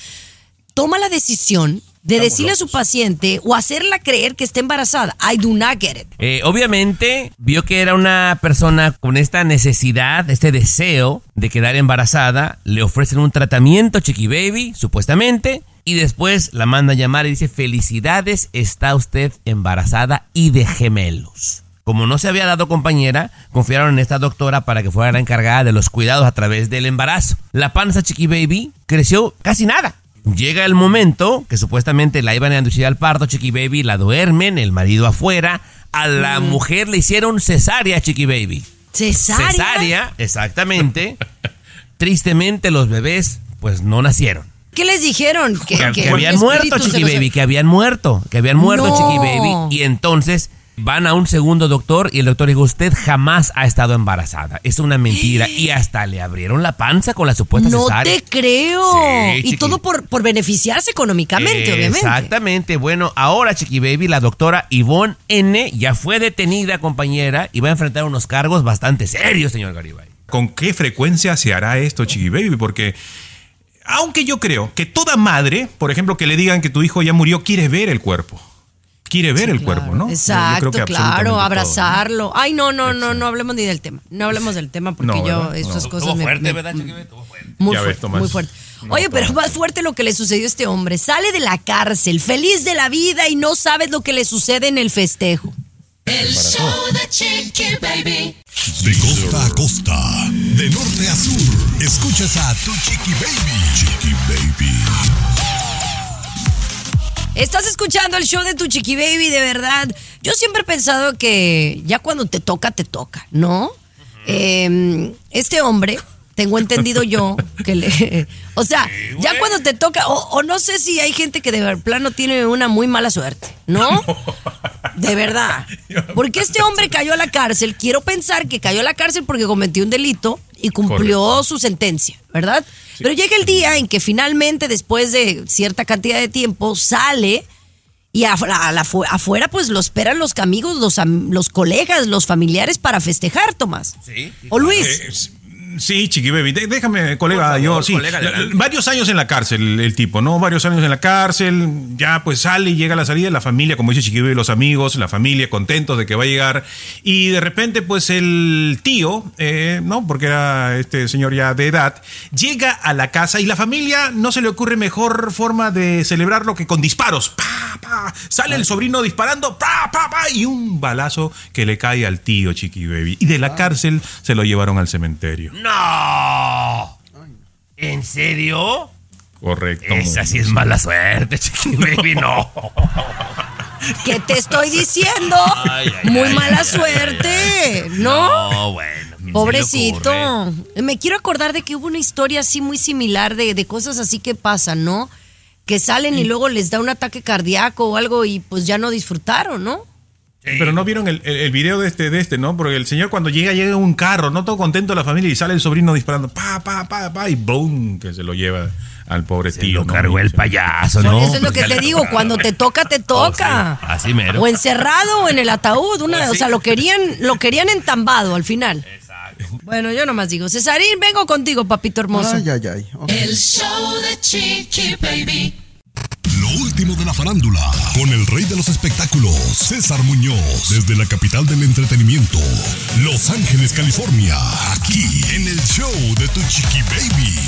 toma la decisión de decirle a su paciente o hacerla creer que está embarazada? I do not get it. Eh, obviamente vio que era una persona con esta necesidad, este deseo de quedar embarazada. Le ofrecen un tratamiento, Chiqui Baby, supuestamente. Y después la manda a llamar y dice, felicidades, está usted embarazada y de gemelos. Como no se había dado compañera, confiaron en esta doctora para que fuera la encargada de los cuidados a través del embarazo. La panza Chiqui Baby creció casi nada. Llega el momento que supuestamente la iban a inducir al parto, Chiqui Baby, la duermen, el marido afuera. A la mujer le hicieron cesárea, Chiqui Baby. ¿Cesárea? Cesárea, exactamente. Tristemente los bebés pues no nacieron. ¿Qué les dijeron? Que, que habían muerto, Chiqui Baby, que habían muerto, que habían muerto, No. Chiqui Baby. Y entonces van a un segundo doctor y el doctor dijo, usted jamás ha estado embarazada. Es una mentira. Y hasta le abrieron la panza con la supuesta No cesárea. te creo. Sí, y chiqui. todo por, por beneficiarse económicamente, obviamente. Exactamente. Bueno, ahora, Chiqui Baby, la doctora Ivonne N. ya fue detenida, compañera, y va a enfrentar unos cargos bastante serios, señor Garibay. ¿Con qué frecuencia se hará esto, Chiqui Baby? Porque, aunque yo creo que toda madre, por ejemplo, que le digan que tu hijo ya murió, quiere ver el cuerpo. Quiere ver el cuerpo, ¿no? Yo Exacto, creo que claro, absolutamente todo, ¿no? abrazarlo. Ay, no, no, no, no hablemos ni del tema. No hablemos del tema porque No, yo No. cosas Estuvo me, fuerte, me- ¿verdad, fuerte. Muy Ya fuerte, muy fuerte. No, Oye, pero más fuerte lo que le sucedió a este hombre. Sale de la cárcel, feliz de la vida y no sabes lo que le sucede en el festejo. El show de Chiqui Baby. De costa a costa, de norte a sur, escuchas a tu Chiqui Baby. Chiqui Baby. Estás escuchando el show de tu chiqui baby, de verdad. Yo siempre he pensado que ya cuando te toca, te toca, ¿no? Eh, este hombre, tengo entendido yo que le. O sea, ya cuando te toca, o, o no sé si hay gente que de plano tiene una muy mala suerte, ¿no? De verdad. Porque este hombre cayó a la cárcel. Quiero pensar que cayó a la cárcel porque cometió un delito y cumplió su sentencia, ¿verdad? Pero llega el día en que finalmente, después de cierta cantidad de tiempo, sale y afuera, a la fu- afuera pues lo esperan los amigos, los, los colegas, los familiares para festejar, Tomás. Sí. O Luis. Eh, Sí, Chiqui Baby, déjame, colega, favor, yo sí. colega. Varios años en la cárcel, el, el tipo, ¿no? Varios años en la cárcel, ya pues sale y llega a la salida, la familia, como dice Chiqui Baby, los amigos, la familia contentos de que va a llegar. Y de repente, pues el tío, eh, ¿no? Porque era este señor ya de edad, llega a la casa y la familia no se le ocurre mejor forma de celebrarlo que con disparos. ¡Pa, pa! Sale el sobrino disparando, ¡pa, pa, pa! Y un balazo que le cae al tío Chiqui Baby. Y de la cárcel se lo llevaron al cementerio. ¡No! ¿En serio? Correcto. Esa sí es mala suerte, Chiqui Baby, no. ¿Qué te estoy diciendo? Ay, ay, Muy ay, mala ay, suerte, ¿no? No, bueno. ¿quién se le Pobrecito. Me quiero acordar de que hubo una historia así muy similar de, de cosas así que pasan, ¿no? Que salen y luego les da un ataque cardíaco o algo y pues ya no disfrutaron, ¿no? Pero no vieron el, el- el video de este, de este, ¿no? Porque el señor cuando llega, llega en un carro, no todo contento la familia, y sale el sobrino disparando, pa, pa, pa, pa, y boom, que se lo lleva al pobre tío. Lo ¿no? cargó el payaso, ¿no? eso es lo que Ya te digo, cuando te toca, te toca. Oh, sí, así mero. O encerrado o en el ataúd, una, o sea, lo querían, lo querían entambado al final. Bueno, yo nomás digo, Cesarín, vengo contigo, papito hermoso. Ay, ay, ay. El show de Chiqui Baby. Lo último de la farándula, con el rey de los espectáculos, César Muñoz, desde la capital del entretenimiento, Los Ángeles, California, aquí en el show de tu Chiqui Baby.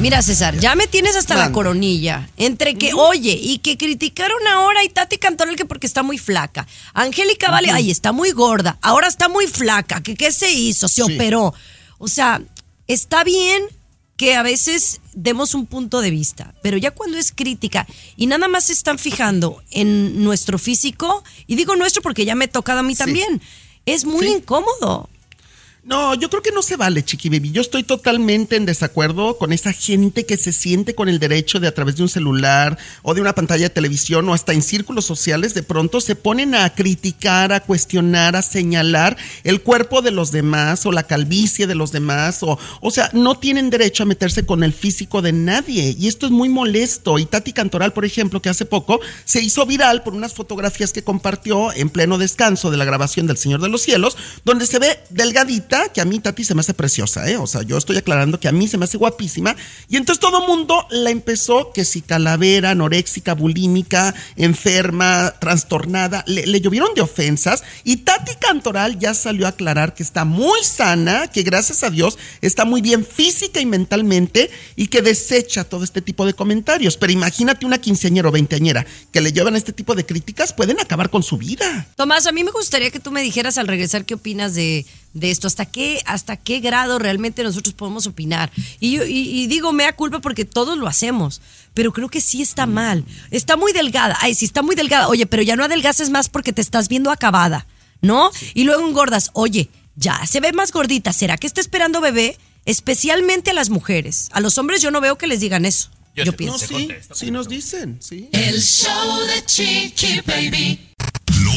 Mira, César, ya me tienes hasta la coronilla. Entre que, oye, y que criticaron ahora y Tati Cantoral que porque está muy flaca. Angélica Vale, ay, está muy gorda. Ahora está muy flaca. ¿Qué, qué se hizo? Se Sí. operó. O sea, está bien que a veces demos un punto de vista, pero ya cuando es crítica y nada más se están fijando en nuestro físico, y digo nuestro porque ya me he tocado a mí Sí. también, es muy Sí. incómodo. No, yo creo que no se vale, Chiqui Baby. Yo estoy totalmente en desacuerdo con esa gente que se siente con el derecho de a través de un celular o de una pantalla de televisión o hasta en círculos sociales de pronto se ponen a criticar, a cuestionar, a señalar el cuerpo de los demás o la calvicie de los demás o o sea, no tienen derecho a meterse con el físico de nadie y esto es muy molesto. Y Tati Cantoral, por ejemplo, que hace poco se hizo viral por unas fotografías que compartió en pleno descanso de la grabación del Señor de los Cielos, donde se ve delgadita, que a mí Tati se me hace preciosa, ¿eh? O sea, yo estoy aclarando que a mí se me hace guapísima. Y entonces todo mundo la empezó, que si calavera, anoréxica, bulímica, enferma, trastornada, le, le llovieron de ofensas. Y Tati Cantoral ya salió a aclarar que está muy sana, que gracias a Dios está muy bien física y mentalmente y que desecha todo este tipo de comentarios. Pero imagínate una quinceañera o veinteañera que le llevan este tipo de críticas, pueden acabar con su vida. Tomás, a mí me gustaría que tú me dijeras al regresar qué opinas de, de esto, hasta qué, hasta qué grado realmente nosotros podemos opinar. Y, yo- y, y digo mea culpa porque todos lo hacemos, pero creo que sí está mal. Está muy delgada, ay, sí está muy delgada, oye, pero ya no adelgaces más porque te estás viendo acabada, ¿no? Y luego engordas, oye, ya se ve más gordita, ¿será que está esperando bebé? Especialmente a las mujeres. A los hombres yo no veo que les digan eso. Yo, pienso. No, sí, sí nos dicen, sí. El show de Chiqui Baby.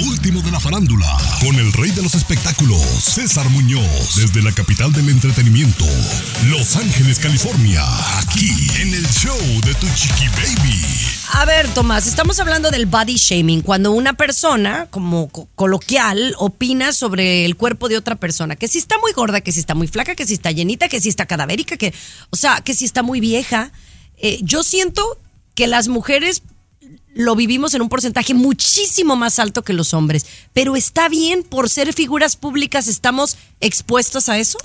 Último de la farándula, con el rey de los espectáculos, César Muñoz, desde la capital del entretenimiento, Los Ángeles, California, aquí en el show de Tu Chiqui Baby. A ver, Tomás, estamos hablando del body shaming, cuando una persona, como co- coloquial, opina sobre el cuerpo de otra persona, que si está muy gorda, que si está muy flaca, que si está llenita, que si está cadavérica, que, o sea, que si está muy vieja. Eh, yo siento que las mujeres lo vivimos en un porcentaje muchísimo más alto que los hombres, pero está bien por ser figuras públicas, estamos expuestos a eso.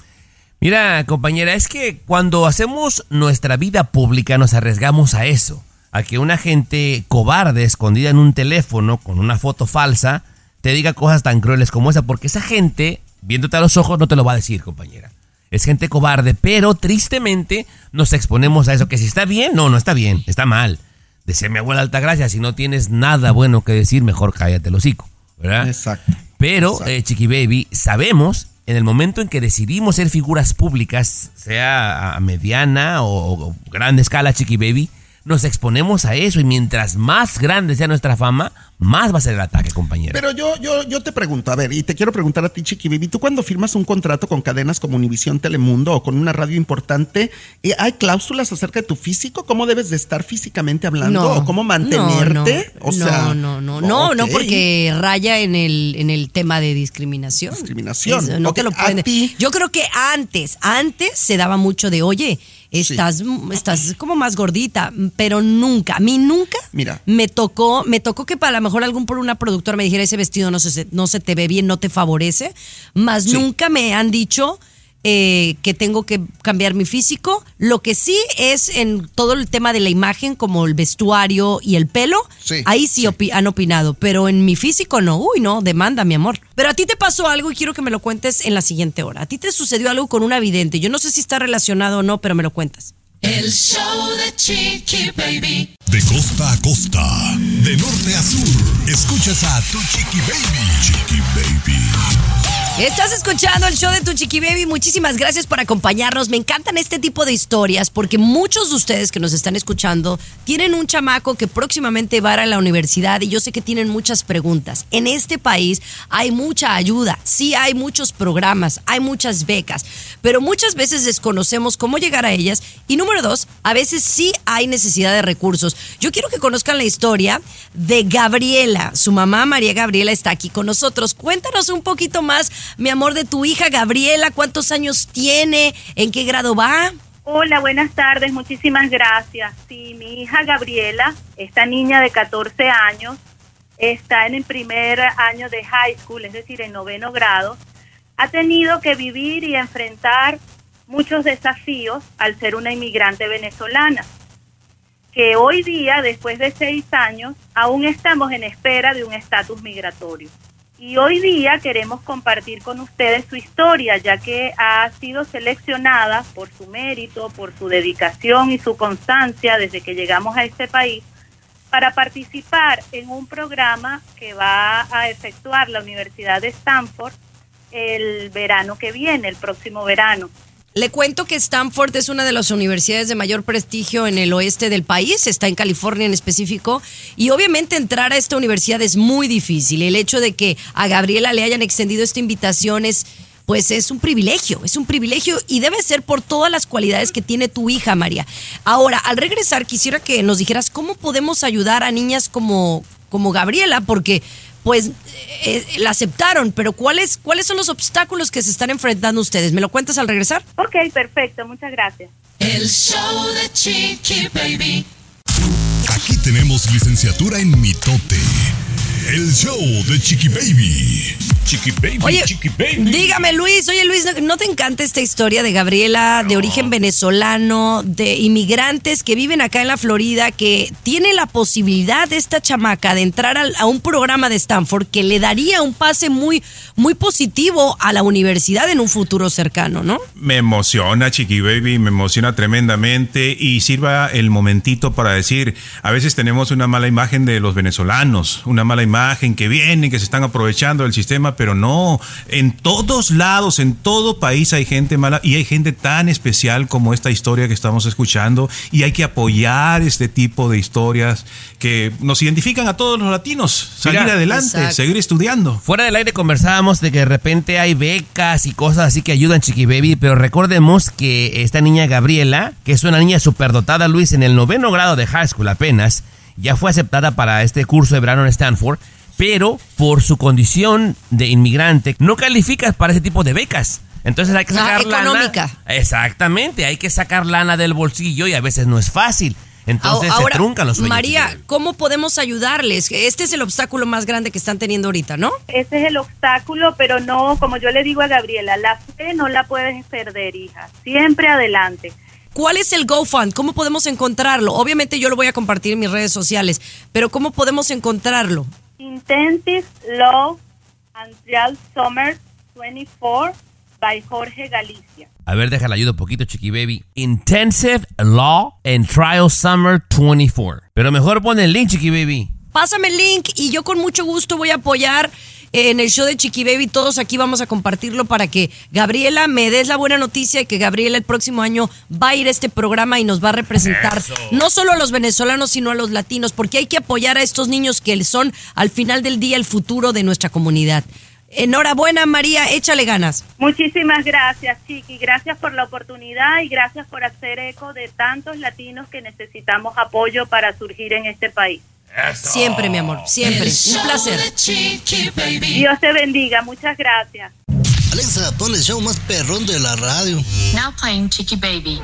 Mira, compañera, es que cuando hacemos nuestra vida pública nos arriesgamos a eso, a que una gente cobarde escondida en un teléfono con una foto falsa te diga cosas tan crueles como esa, porque esa gente, viéndote a los ojos, no te lo va a decir, compañera. Es gente cobarde, pero tristemente nos exponemos a eso, que si está bien, no, no está bien, está mal. Decía mi abuela Altagracia, si no tienes nada bueno que decir, mejor cállate el hocico, ¿verdad? Exacto. Pero, eh, Chiqui Baby, sabemos en el momento en que decidimos ser figuras públicas, sea a mediana o, o grande escala, Chiqui Baby, nos exponemos a eso y mientras más grande sea nuestra fama, más va a ser el ataque, compañera. Pero yo, yo, yo te pregunto, a ver, y te quiero preguntar a ti, Chiqui Baby, tú cuando firmas un contrato con cadenas como Univisión Telemundo o con una radio importante, eh, ¿hay cláusulas acerca de tu físico? ¿Cómo debes de estar físicamente hablando? ¿O cómo mantenerte? No, o sea, no, no, no, no, no, porque raya en el, en el tema de discriminación. Discriminación. Eso, no te lo a pueden. ti- Yo creo que antes, antes se daba mucho de, oye, estás, estás como más gordita, pero nunca, a mí nunca Mira. me tocó, me tocó que para lo mejor algún por una productora me dijera ese vestido no se, no se te ve bien, no te favorece, más nunca me han dicho eh, que tengo que cambiar mi físico. Lo que sí es en todo el tema de la imagen, como el vestuario y el pelo, Sí, ahí sí, opi- han opinado, pero en mi físico no. Uy, no, demanda, mi amor. Pero a ti te pasó algo y quiero que me lo cuentes en la siguiente hora. A ti te sucedió algo con una vidente. Yo no sé si está relacionado o no, pero me lo cuentas. El show de Chiqui Baby. De costa a costa, de norte a sur, escuchas a Tu Chiqui Baby. Chiqui Baby. Estás escuchando el show de Tu Chiqui Baby. Muchísimas gracias por acompañarnos. Me encantan este tipo de historias porque muchos de ustedes que nos están escuchando tienen un chamaco que próximamente va a la universidad y yo sé que tienen muchas preguntas. En este país hay mucha ayuda, sí hay muchos programas, hay muchas becas, pero muchas veces desconocemos cómo llegar a ellas y número dos, a veces sí hay necesidad de recursos. Yo quiero que conozcan la historia de Gabriela. Su mamá María Gabriela está aquí con nosotros. Cuéntanos un poquito más, mi amor, de tu hija Gabriela. ¿Cuántos años tiene? ¿En qué grado va? Hola, buenas tardes, muchísimas gracias. Sí, mi hija Gabriela, esta niña de 14 años, está en el primer año de high school, es decir, en noveno grado, ha tenido que vivir y enfrentar muchos desafíos al ser una inmigrante venezolana, que hoy día, después de seis años, aún estamos en espera de un estatus migratorio. Y hoy día queremos compartir con ustedes su historia, ya que ha sido seleccionada por su mérito, por su dedicación y su constancia desde que llegamos a este país para participar en un programa que va a efectuar la Universidad de Stanford el verano que viene, el próximo verano. Le cuento que Stanford es una de las universidades de mayor prestigio en el oeste del país, está en California en específico, y obviamente entrar a esta universidad es muy difícil. El hecho de que a Gabriela le hayan extendido esta invitación es, pues es un privilegio, es un privilegio y debe ser por todas las cualidades que tiene tu hija, María. Ahora, al regresar, quisiera que nos dijeras cómo podemos ayudar a niñas como, como Gabriela, porque pues eh, la aceptaron, pero ¿cuáles, ¿cuáles son los obstáculos que se están enfrentando ustedes? ¿Me lo cuentas al regresar? Ok, perfecto, muchas gracias. El show de Chiqui Baby. Aquí tenemos licenciatura en mitote. El show de Chiqui Baby. Chiqui Baby, Oye, Chiqui Baby. dígame Luis, oye Luis, ¿no- ¿no te encanta esta historia de Gabriela, de origen venezolano, de inmigrantes que viven acá en la Florida, que tiene la posibilidad de esta chamaca de entrar a un programa de Stanford que le daría un pase muy, muy positivo a la universidad en un futuro cercano, ¿no? Me emociona, Chiqui Baby, me emociona tremendamente y sirva el momentito para decir, a veces tenemos una mala imagen de los venezolanos, una mala imagen que vienen, que se están aprovechando del sistema, pero no, en todos lados, en todo país hay gente mala y hay gente tan especial como esta historia que estamos escuchando y hay que apoyar este tipo de historias que nos identifican a todos los latinos, salir Mira, adelante, exacto. seguir estudiando. Fuera del aire conversábamos de que de repente hay becas y cosas así que ayudan Chiqui Baby, pero recordemos que esta niña Gabriela, que es una niña superdotada, Luis, en el noveno grado de high school apenas, ya fue aceptada para este curso de verano en Stanford, pero por su condición de inmigrante no calificas para ese tipo de becas. Entonces hay que Ah, sacar lana. económica. Exactamente, hay que sacar lana del bolsillo y a veces no es fácil. Entonces Ahora, se truncan los sueños. María, ¿cómo podemos ayudarles? Este es el obstáculo más grande que están teniendo ahorita, ¿no? Ese es el obstáculo, pero no, como yo le digo a Gabriela, la fe no la puedes perder, hija. Siempre adelante. ¿Cuál es el GoFund? ¿Cómo podemos encontrarlo? Obviamente yo lo voy a compartir en mis redes sociales, pero ¿cómo podemos encontrarlo? Intensive Love and Trial Summer 24 by Jorge Galicia. A ver, déjala ayuda un poquito, Chiqui Baby. Intensive Law and Trial Summer 24. Pero mejor pon el link, Chiqui Baby. Pásame el link y yo con mucho gusto voy a apoyar en el show de Chiqui Baby. Todos aquí vamos a compartirlo para que Gabriela me des la buena noticia de que Gabriela el próximo año va a ir a este programa y nos va a representar Eso. no solo a los venezolanos, sino a los latinos, porque hay que apoyar a estos niños que son al final del día el futuro de nuestra comunidad. Enhorabuena, María, échale ganas. Muchísimas gracias, Chiqui. Gracias por la oportunidad y gracias por hacer eco de tantos latinos que necesitamos apoyo para surgir en este país. Siempre, mi amor, siempre. Un placer. Dios te bendiga. Muchas gracias. Alexa, pon el show más perrón de la radio. Now playing Chiqui Baby.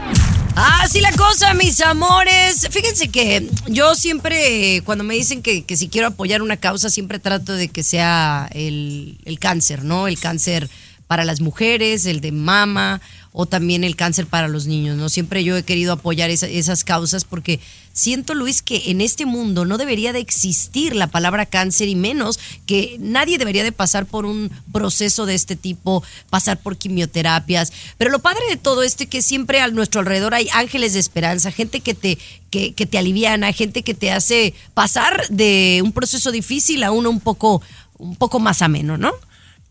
Así la cosa, mis amores. Fíjense que yo siempre, cuando me dicen que, que si quiero apoyar una causa, siempre trato de que sea el, el cáncer, ¿no? El cáncer para las mujeres, el de mama o también el cáncer para los niños, ¿no? Siempre yo he querido apoyar esa- esas causas porque siento, Luis, que en este mundo no debería de existir la palabra cáncer y menos que nadie debería de pasar por un proceso de este tipo, pasar por quimioterapias. Pero lo padre de todo esto es que siempre a nuestro alrededor hay ángeles de esperanza, gente que te, que, que aliviana, gente que te hace pasar de un proceso difícil a uno un poco, un poco más ameno, ¿no?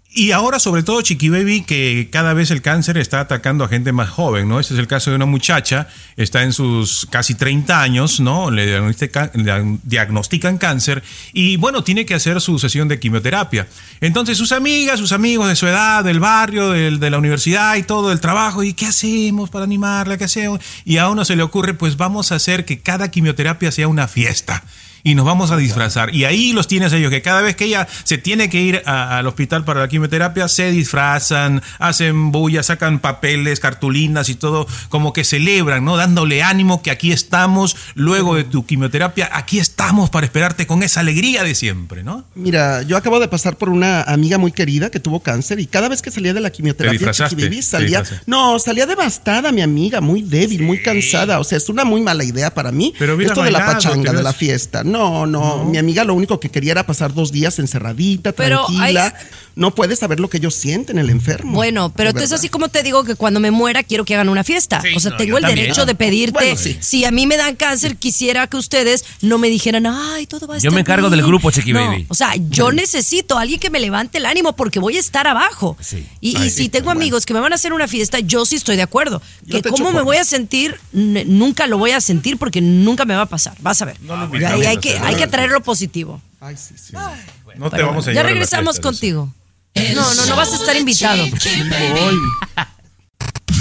Y ahora, sobre todo, Chiqui Baby, que cada vez el cáncer está atacando a gente más joven, ¿no? Este es el caso de una muchacha, está en sus casi 30 años, ¿no? Le diagnostica- le diagnostican cáncer y, bueno, tiene que hacer su sesión de quimioterapia. Entonces, sus amigas, sus amigos de su edad, del barrio, del- de la universidad y todo, el trabajo, ¿y qué hacemos para animarla? ¿Qué hacemos? Y a uno se le ocurre, pues vamos a hacer que cada quimioterapia sea una fiesta y nos vamos a disfrazar. Y ahí los tienes ellos, que cada vez que ella se tiene que ir a- al hospital para la quimioterapia, se disfrazan, hacen bulla, sacan papeles, cartulinas y todo, como que celebran, ¿no? Dándole ánimo que aquí estamos, luego de tu quimioterapia, aquí estamos para esperarte con esa alegría de siempre, ¿no? Mira, yo acabo de pasar por una amiga muy querida que tuvo cáncer y cada vez que salía de la quimioterapia, Chiqui salía, no, salía devastada mi amiga, muy débil, muy cansada. O sea, es una muy mala idea para mí Pero esto de la pachanga, de la fiesta. No, no, mi amiga lo único que quería era pasar dos días encerradita, Pero tranquila. No puede saber lo que ellos sienten, el enfermo. Bueno, pero verdad. así como te digo que cuando me muera quiero que hagan una fiesta. Sí, o sea, no, tengo yo el también. derecho de pedirte. Bueno, sí. Si a mí me dan cáncer, quisiera que ustedes no me dijeran, ay, todo va a Yo estar me encargo bien". del grupo, Chiqui No, Baby. O sea, yo necesito a alguien que me levante el ánimo porque voy a estar abajo. Sí. Y, si sí, tengo bueno. amigos que me van a hacer una fiesta, yo sí estoy de acuerdo. Yo Que cómo me voy a sentir, nunca lo voy a sentir porque nunca me va a pasar. Vas a ver. Y ahí hay que, hay que traer lo positivo. Ay, sí, sí. No te vamos a bueno, ya a la regresamos contigo. No, no, no vas a estar invitado. Voy.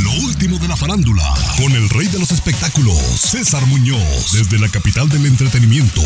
Lo último de la farándula, con el rey de los espectáculos, César Muñoz, desde la capital del entretenimiento,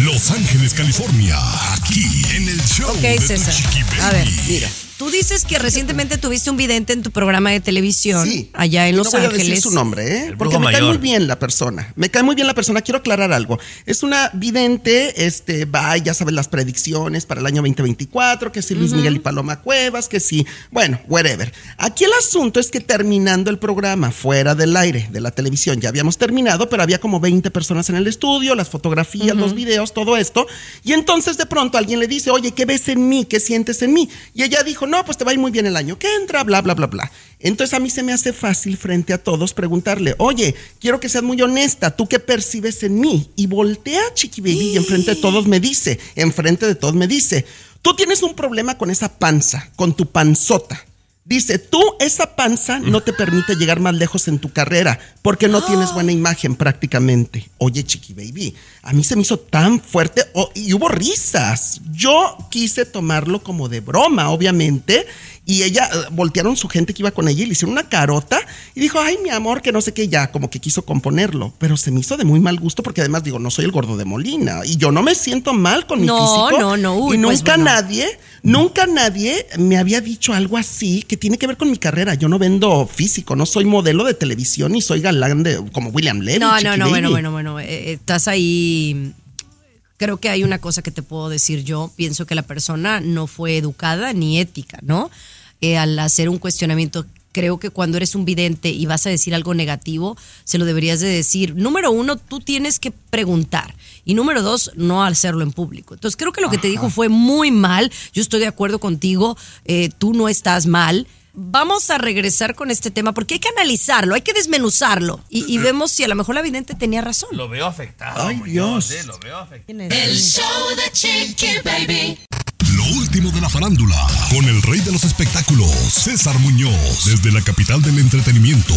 Los Ángeles, California, aquí en el show Ok, de tu César. Chiqui Baby. A ver, mira. Tú dices que recientemente tuviste un vidente en tu programa de televisión Sí. allá en Y Los no voy a Ángeles. decir su nombre, ¿eh? Porque me cae muy bien la persona. Me cae muy bien la persona. Quiero aclarar algo. Es una vidente, este, va, y ya sabes las predicciones para el año 2024, que si Luis Miguel y Paloma Cuevas, que si, bueno, whatever. Aquí el asunto es que terminando el programa, fuera del aire de la televisión, ya habíamos terminado, pero había como 20 personas en el estudio, las fotografías, los videos, todo esto. Y entonces de pronto alguien le dice, oye, ¿qué ves en mí? ¿Qué sientes en mí? Y ella dijo, no, pues te va muy bien el año que entra, bla, bla, bla, bla. Entonces a mí se me hace fácil frente a todos preguntarle, oye, quiero que seas muy honesta, ¿tú qué percibes en mí? Y voltea Chiqui Baby y enfrente de todos me dice, enfrente de todos me dice, tú tienes un problema con esa panza, con tu panzota. Dice, tú esa panza no te permite llegar más lejos en tu carrera porque no tienes buena imagen prácticamente. Oye, Chiqui Baby, a mí se me hizo tan fuerte oh, y hubo risas. Yo quise tomarlo como de broma, obviamente, y ella, eh, voltearon su gente que iba con ella y le hicieron una carota y dijo, ay, mi amor, que no sé qué, ya, como que quiso componerlo. Pero se me hizo de muy mal gusto porque además digo, no soy el gordo de Molina y yo no me siento mal con mi No, físico. no, no, uy, y pues nunca bueno. nadie, nunca nadie me había dicho algo así que tiene que ver con mi carrera. Yo no vendo físico, no soy modelo de televisión ni soy galán de como William Levy. No, no, no, bueno, bueno, bueno. eh, eh, estás ahí. Creo que hay una cosa que te puedo decir yo. Pienso que la persona no fue educada ni ética, ¿no? Eh, al hacer un cuestionamiento, creo que cuando eres un vidente y vas a decir algo negativo, se lo deberías de decir. Número uno, tú tienes que preguntar. Y número dos, no hacerlo en público. Entonces creo que lo que te dijo fue muy mal. Yo estoy de acuerdo contigo. eh, tú no estás mal. Vamos a regresar con este tema porque hay que analizarlo, hay que desmenuzarlo y, y vemos si a lo mejor la vidente tenía razón. Lo veo afectado. Ay, Dios. eh, lo veo afectado. El show de Chiqui Baby. Último de la farándula, con el rey de los espectáculos, César Muñoz, desde la capital del entretenimiento,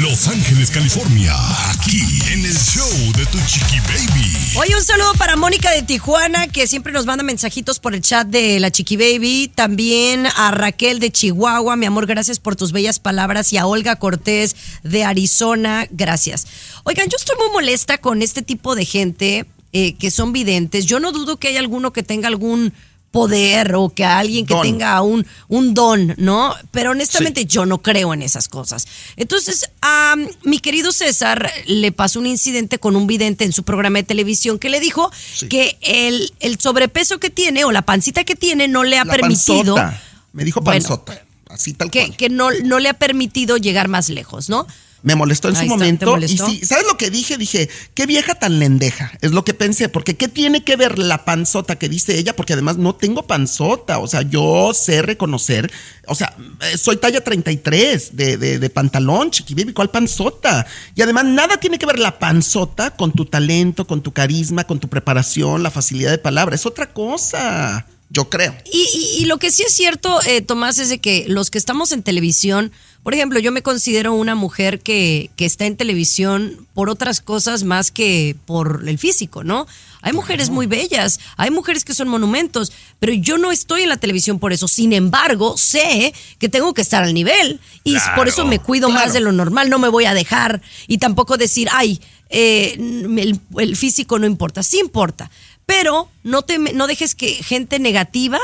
Los Ángeles, California, aquí en el show de tu Chiqui Baby. Oye, un saludo para Mónica de Tijuana, que siempre nos manda mensajitos por el chat de la Chiqui Baby. También a Raquel de Chihuahua, mi amor, gracias por tus bellas palabras. Y a Olga Cortés de Arizona, gracias. Oigan, yo estoy muy molesta con este tipo de gente eh, que son videntes. Yo no dudo que haya alguno que tenga algún poder o que alguien que Don. tenga un, un don, ¿no? Pero honestamente yo no creo en esas cosas. Entonces, a mi querido César le pasó un incidente con un vidente en su programa de televisión que le dijo que el, el sobrepeso que tiene o la pancita que tiene no le ha La permitido... panzota. Me dijo Bueno, panzota. así tal que, cual. que no, no le ha permitido llegar más lejos, ¿no? Me molestó en Ahí su está, ¿te momento. Y sí, ¿sabes lo que dije? Dije, qué vieja tan lendeja. Es lo que pensé. Porque ¿qué tiene que ver la panzota que dice ella? Porque además no tengo panzota. O sea, yo sé reconocer. O sea, eh, soy talla 33 de, de, de pantalón, chiqui baby. ¿Cuál panzota? Y además nada tiene que ver la panzota con tu talento, con tu carisma, con tu preparación, la facilidad de palabra. Es otra cosa. Yo creo. Y, y- y lo que sí es cierto, eh, Tomás, es de que los que estamos en televisión, por ejemplo, yo me considero una mujer que, que está en televisión por otras cosas más que por el físico, ¿no? Hay mujeres muy bellas, hay mujeres que son monumentos, pero yo no estoy en la televisión por eso. Sin embargo, sé que tengo que estar al nivel y Claro, por eso me cuido claro. más de lo normal, no me voy a dejar y tampoco decir, ay, eh, el, el físico no importa, sí importa, pero no, te, no dejes que gente negativa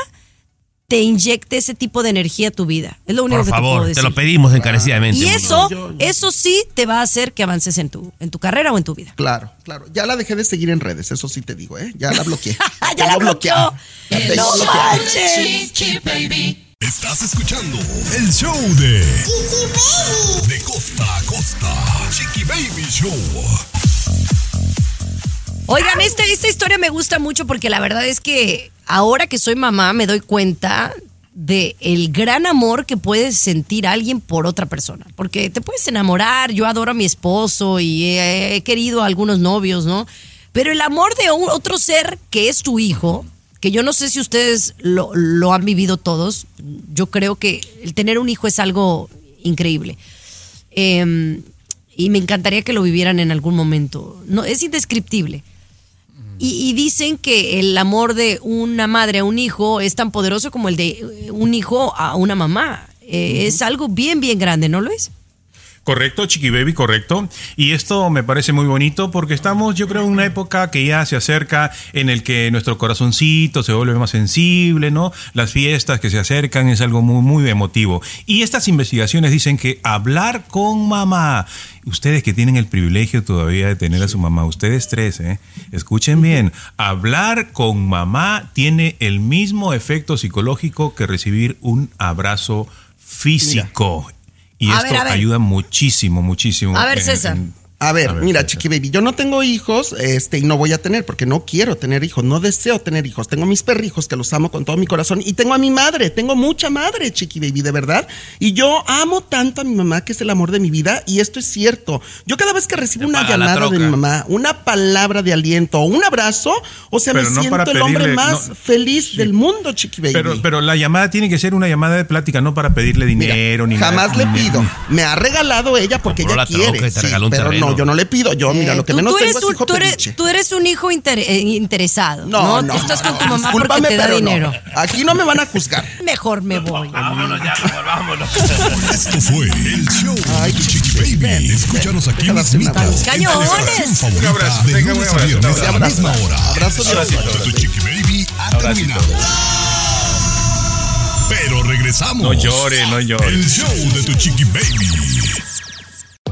te inyecte ese tipo de energía a tu vida. Es lo único Por que te puedo favor, te decir. lo pedimos encarecidamente. y eso, eso sí te va a hacer que avances en tu, en tu carrera o en tu vida. Claro, claro. Ya la dejé de seguir en redes, eso sí te digo, ¿eh? Ya la bloqueé. Ya bloqueó. La de Chiqui Baby. Estás escuchando el show de De costa a costa. Chiqui Baby Show. Oigan, esta, esta historia me gusta mucho porque la verdad es que ahora que soy mamá me doy cuenta de el gran amor que puede sentir alguien por otra persona. Porque te puedes enamorar, yo adoro a mi esposo y he, querido a algunos novios, ¿no? Pero el amor de otro ser que es tu hijo, que yo no sé si ustedes lo, lo han vivido todos, yo creo que el tener un hijo es algo increíble. Eh, y me encantaría que lo vivieran en algún momento. No, es indescriptible. Y, y dicen que el amor de una madre a un hijo es tan poderoso como el de eh, un hijo a una mamá. Eh, Es algo bien, bien grande, ¿no lo es? Correcto, Chiqui Baby, correcto. Y esto me parece muy bonito porque estamos, yo creo, en una época que ya se acerca en el que nuestro corazoncito se vuelve más sensible, ¿no? Las fiestas que se acercan es algo muy, muy emotivo. Y estas investigaciones dicen que hablar con mamá, ustedes que tienen el privilegio todavía de tener a su mamá, ustedes tres, ¿eh? Escuchen bien, hablar con mamá tiene el mismo efecto psicológico que recibir un abrazo físico. Y A esto ver, ayuda muchísimo, muchísimo. A ver, en- César. en- A ver, A ver, mira. Chiqui Baby, yo no tengo hijos, este, y no voy a tener, porque no quiero tener hijos, no deseo tener hijos. Tengo mis perrijos que los amo con todo mi corazón, y tengo a mi madre, tengo mucha madre, Chiqui Baby, de verdad. Y yo amo tanto a mi mamá, que es el amor de mi vida, y esto es cierto. Yo cada vez que recibo una llamada de mi mamá, una palabra de aliento o un abrazo, o sea, Pero me no siento el hombre más no- feliz del mundo, Chiqui Baby. Pero, pero la llamada tiene que ser una llamada de plática, no para pedirle dinero ni Jamás nada. le pido. Me ha regalado ella porque Compró ella troca quiere. sí, pero terreno. No, yo no le pido. Yo, mira, Eh, lo que tú- menos tú tengo eres es un, hijo tú eres, tú eres un hijo inter- eh, interesado. No, No, no. Tú estás con tu mamá porque te da pero no. dinero. Aquí no me van a juzgar. Mejor me voy. Vámonos ya, mejor vámonos. Esto fue el show de tu Chiqui Baby. Escúchanos aquí en tu ¡Cañones! Un abrazo, de lunes a viernes a la misma hora. Abrazo de El show de tu Chiqui Baby ha terminado. Pero regresamos. No llore, no llore. El show de tu Chiqui Baby.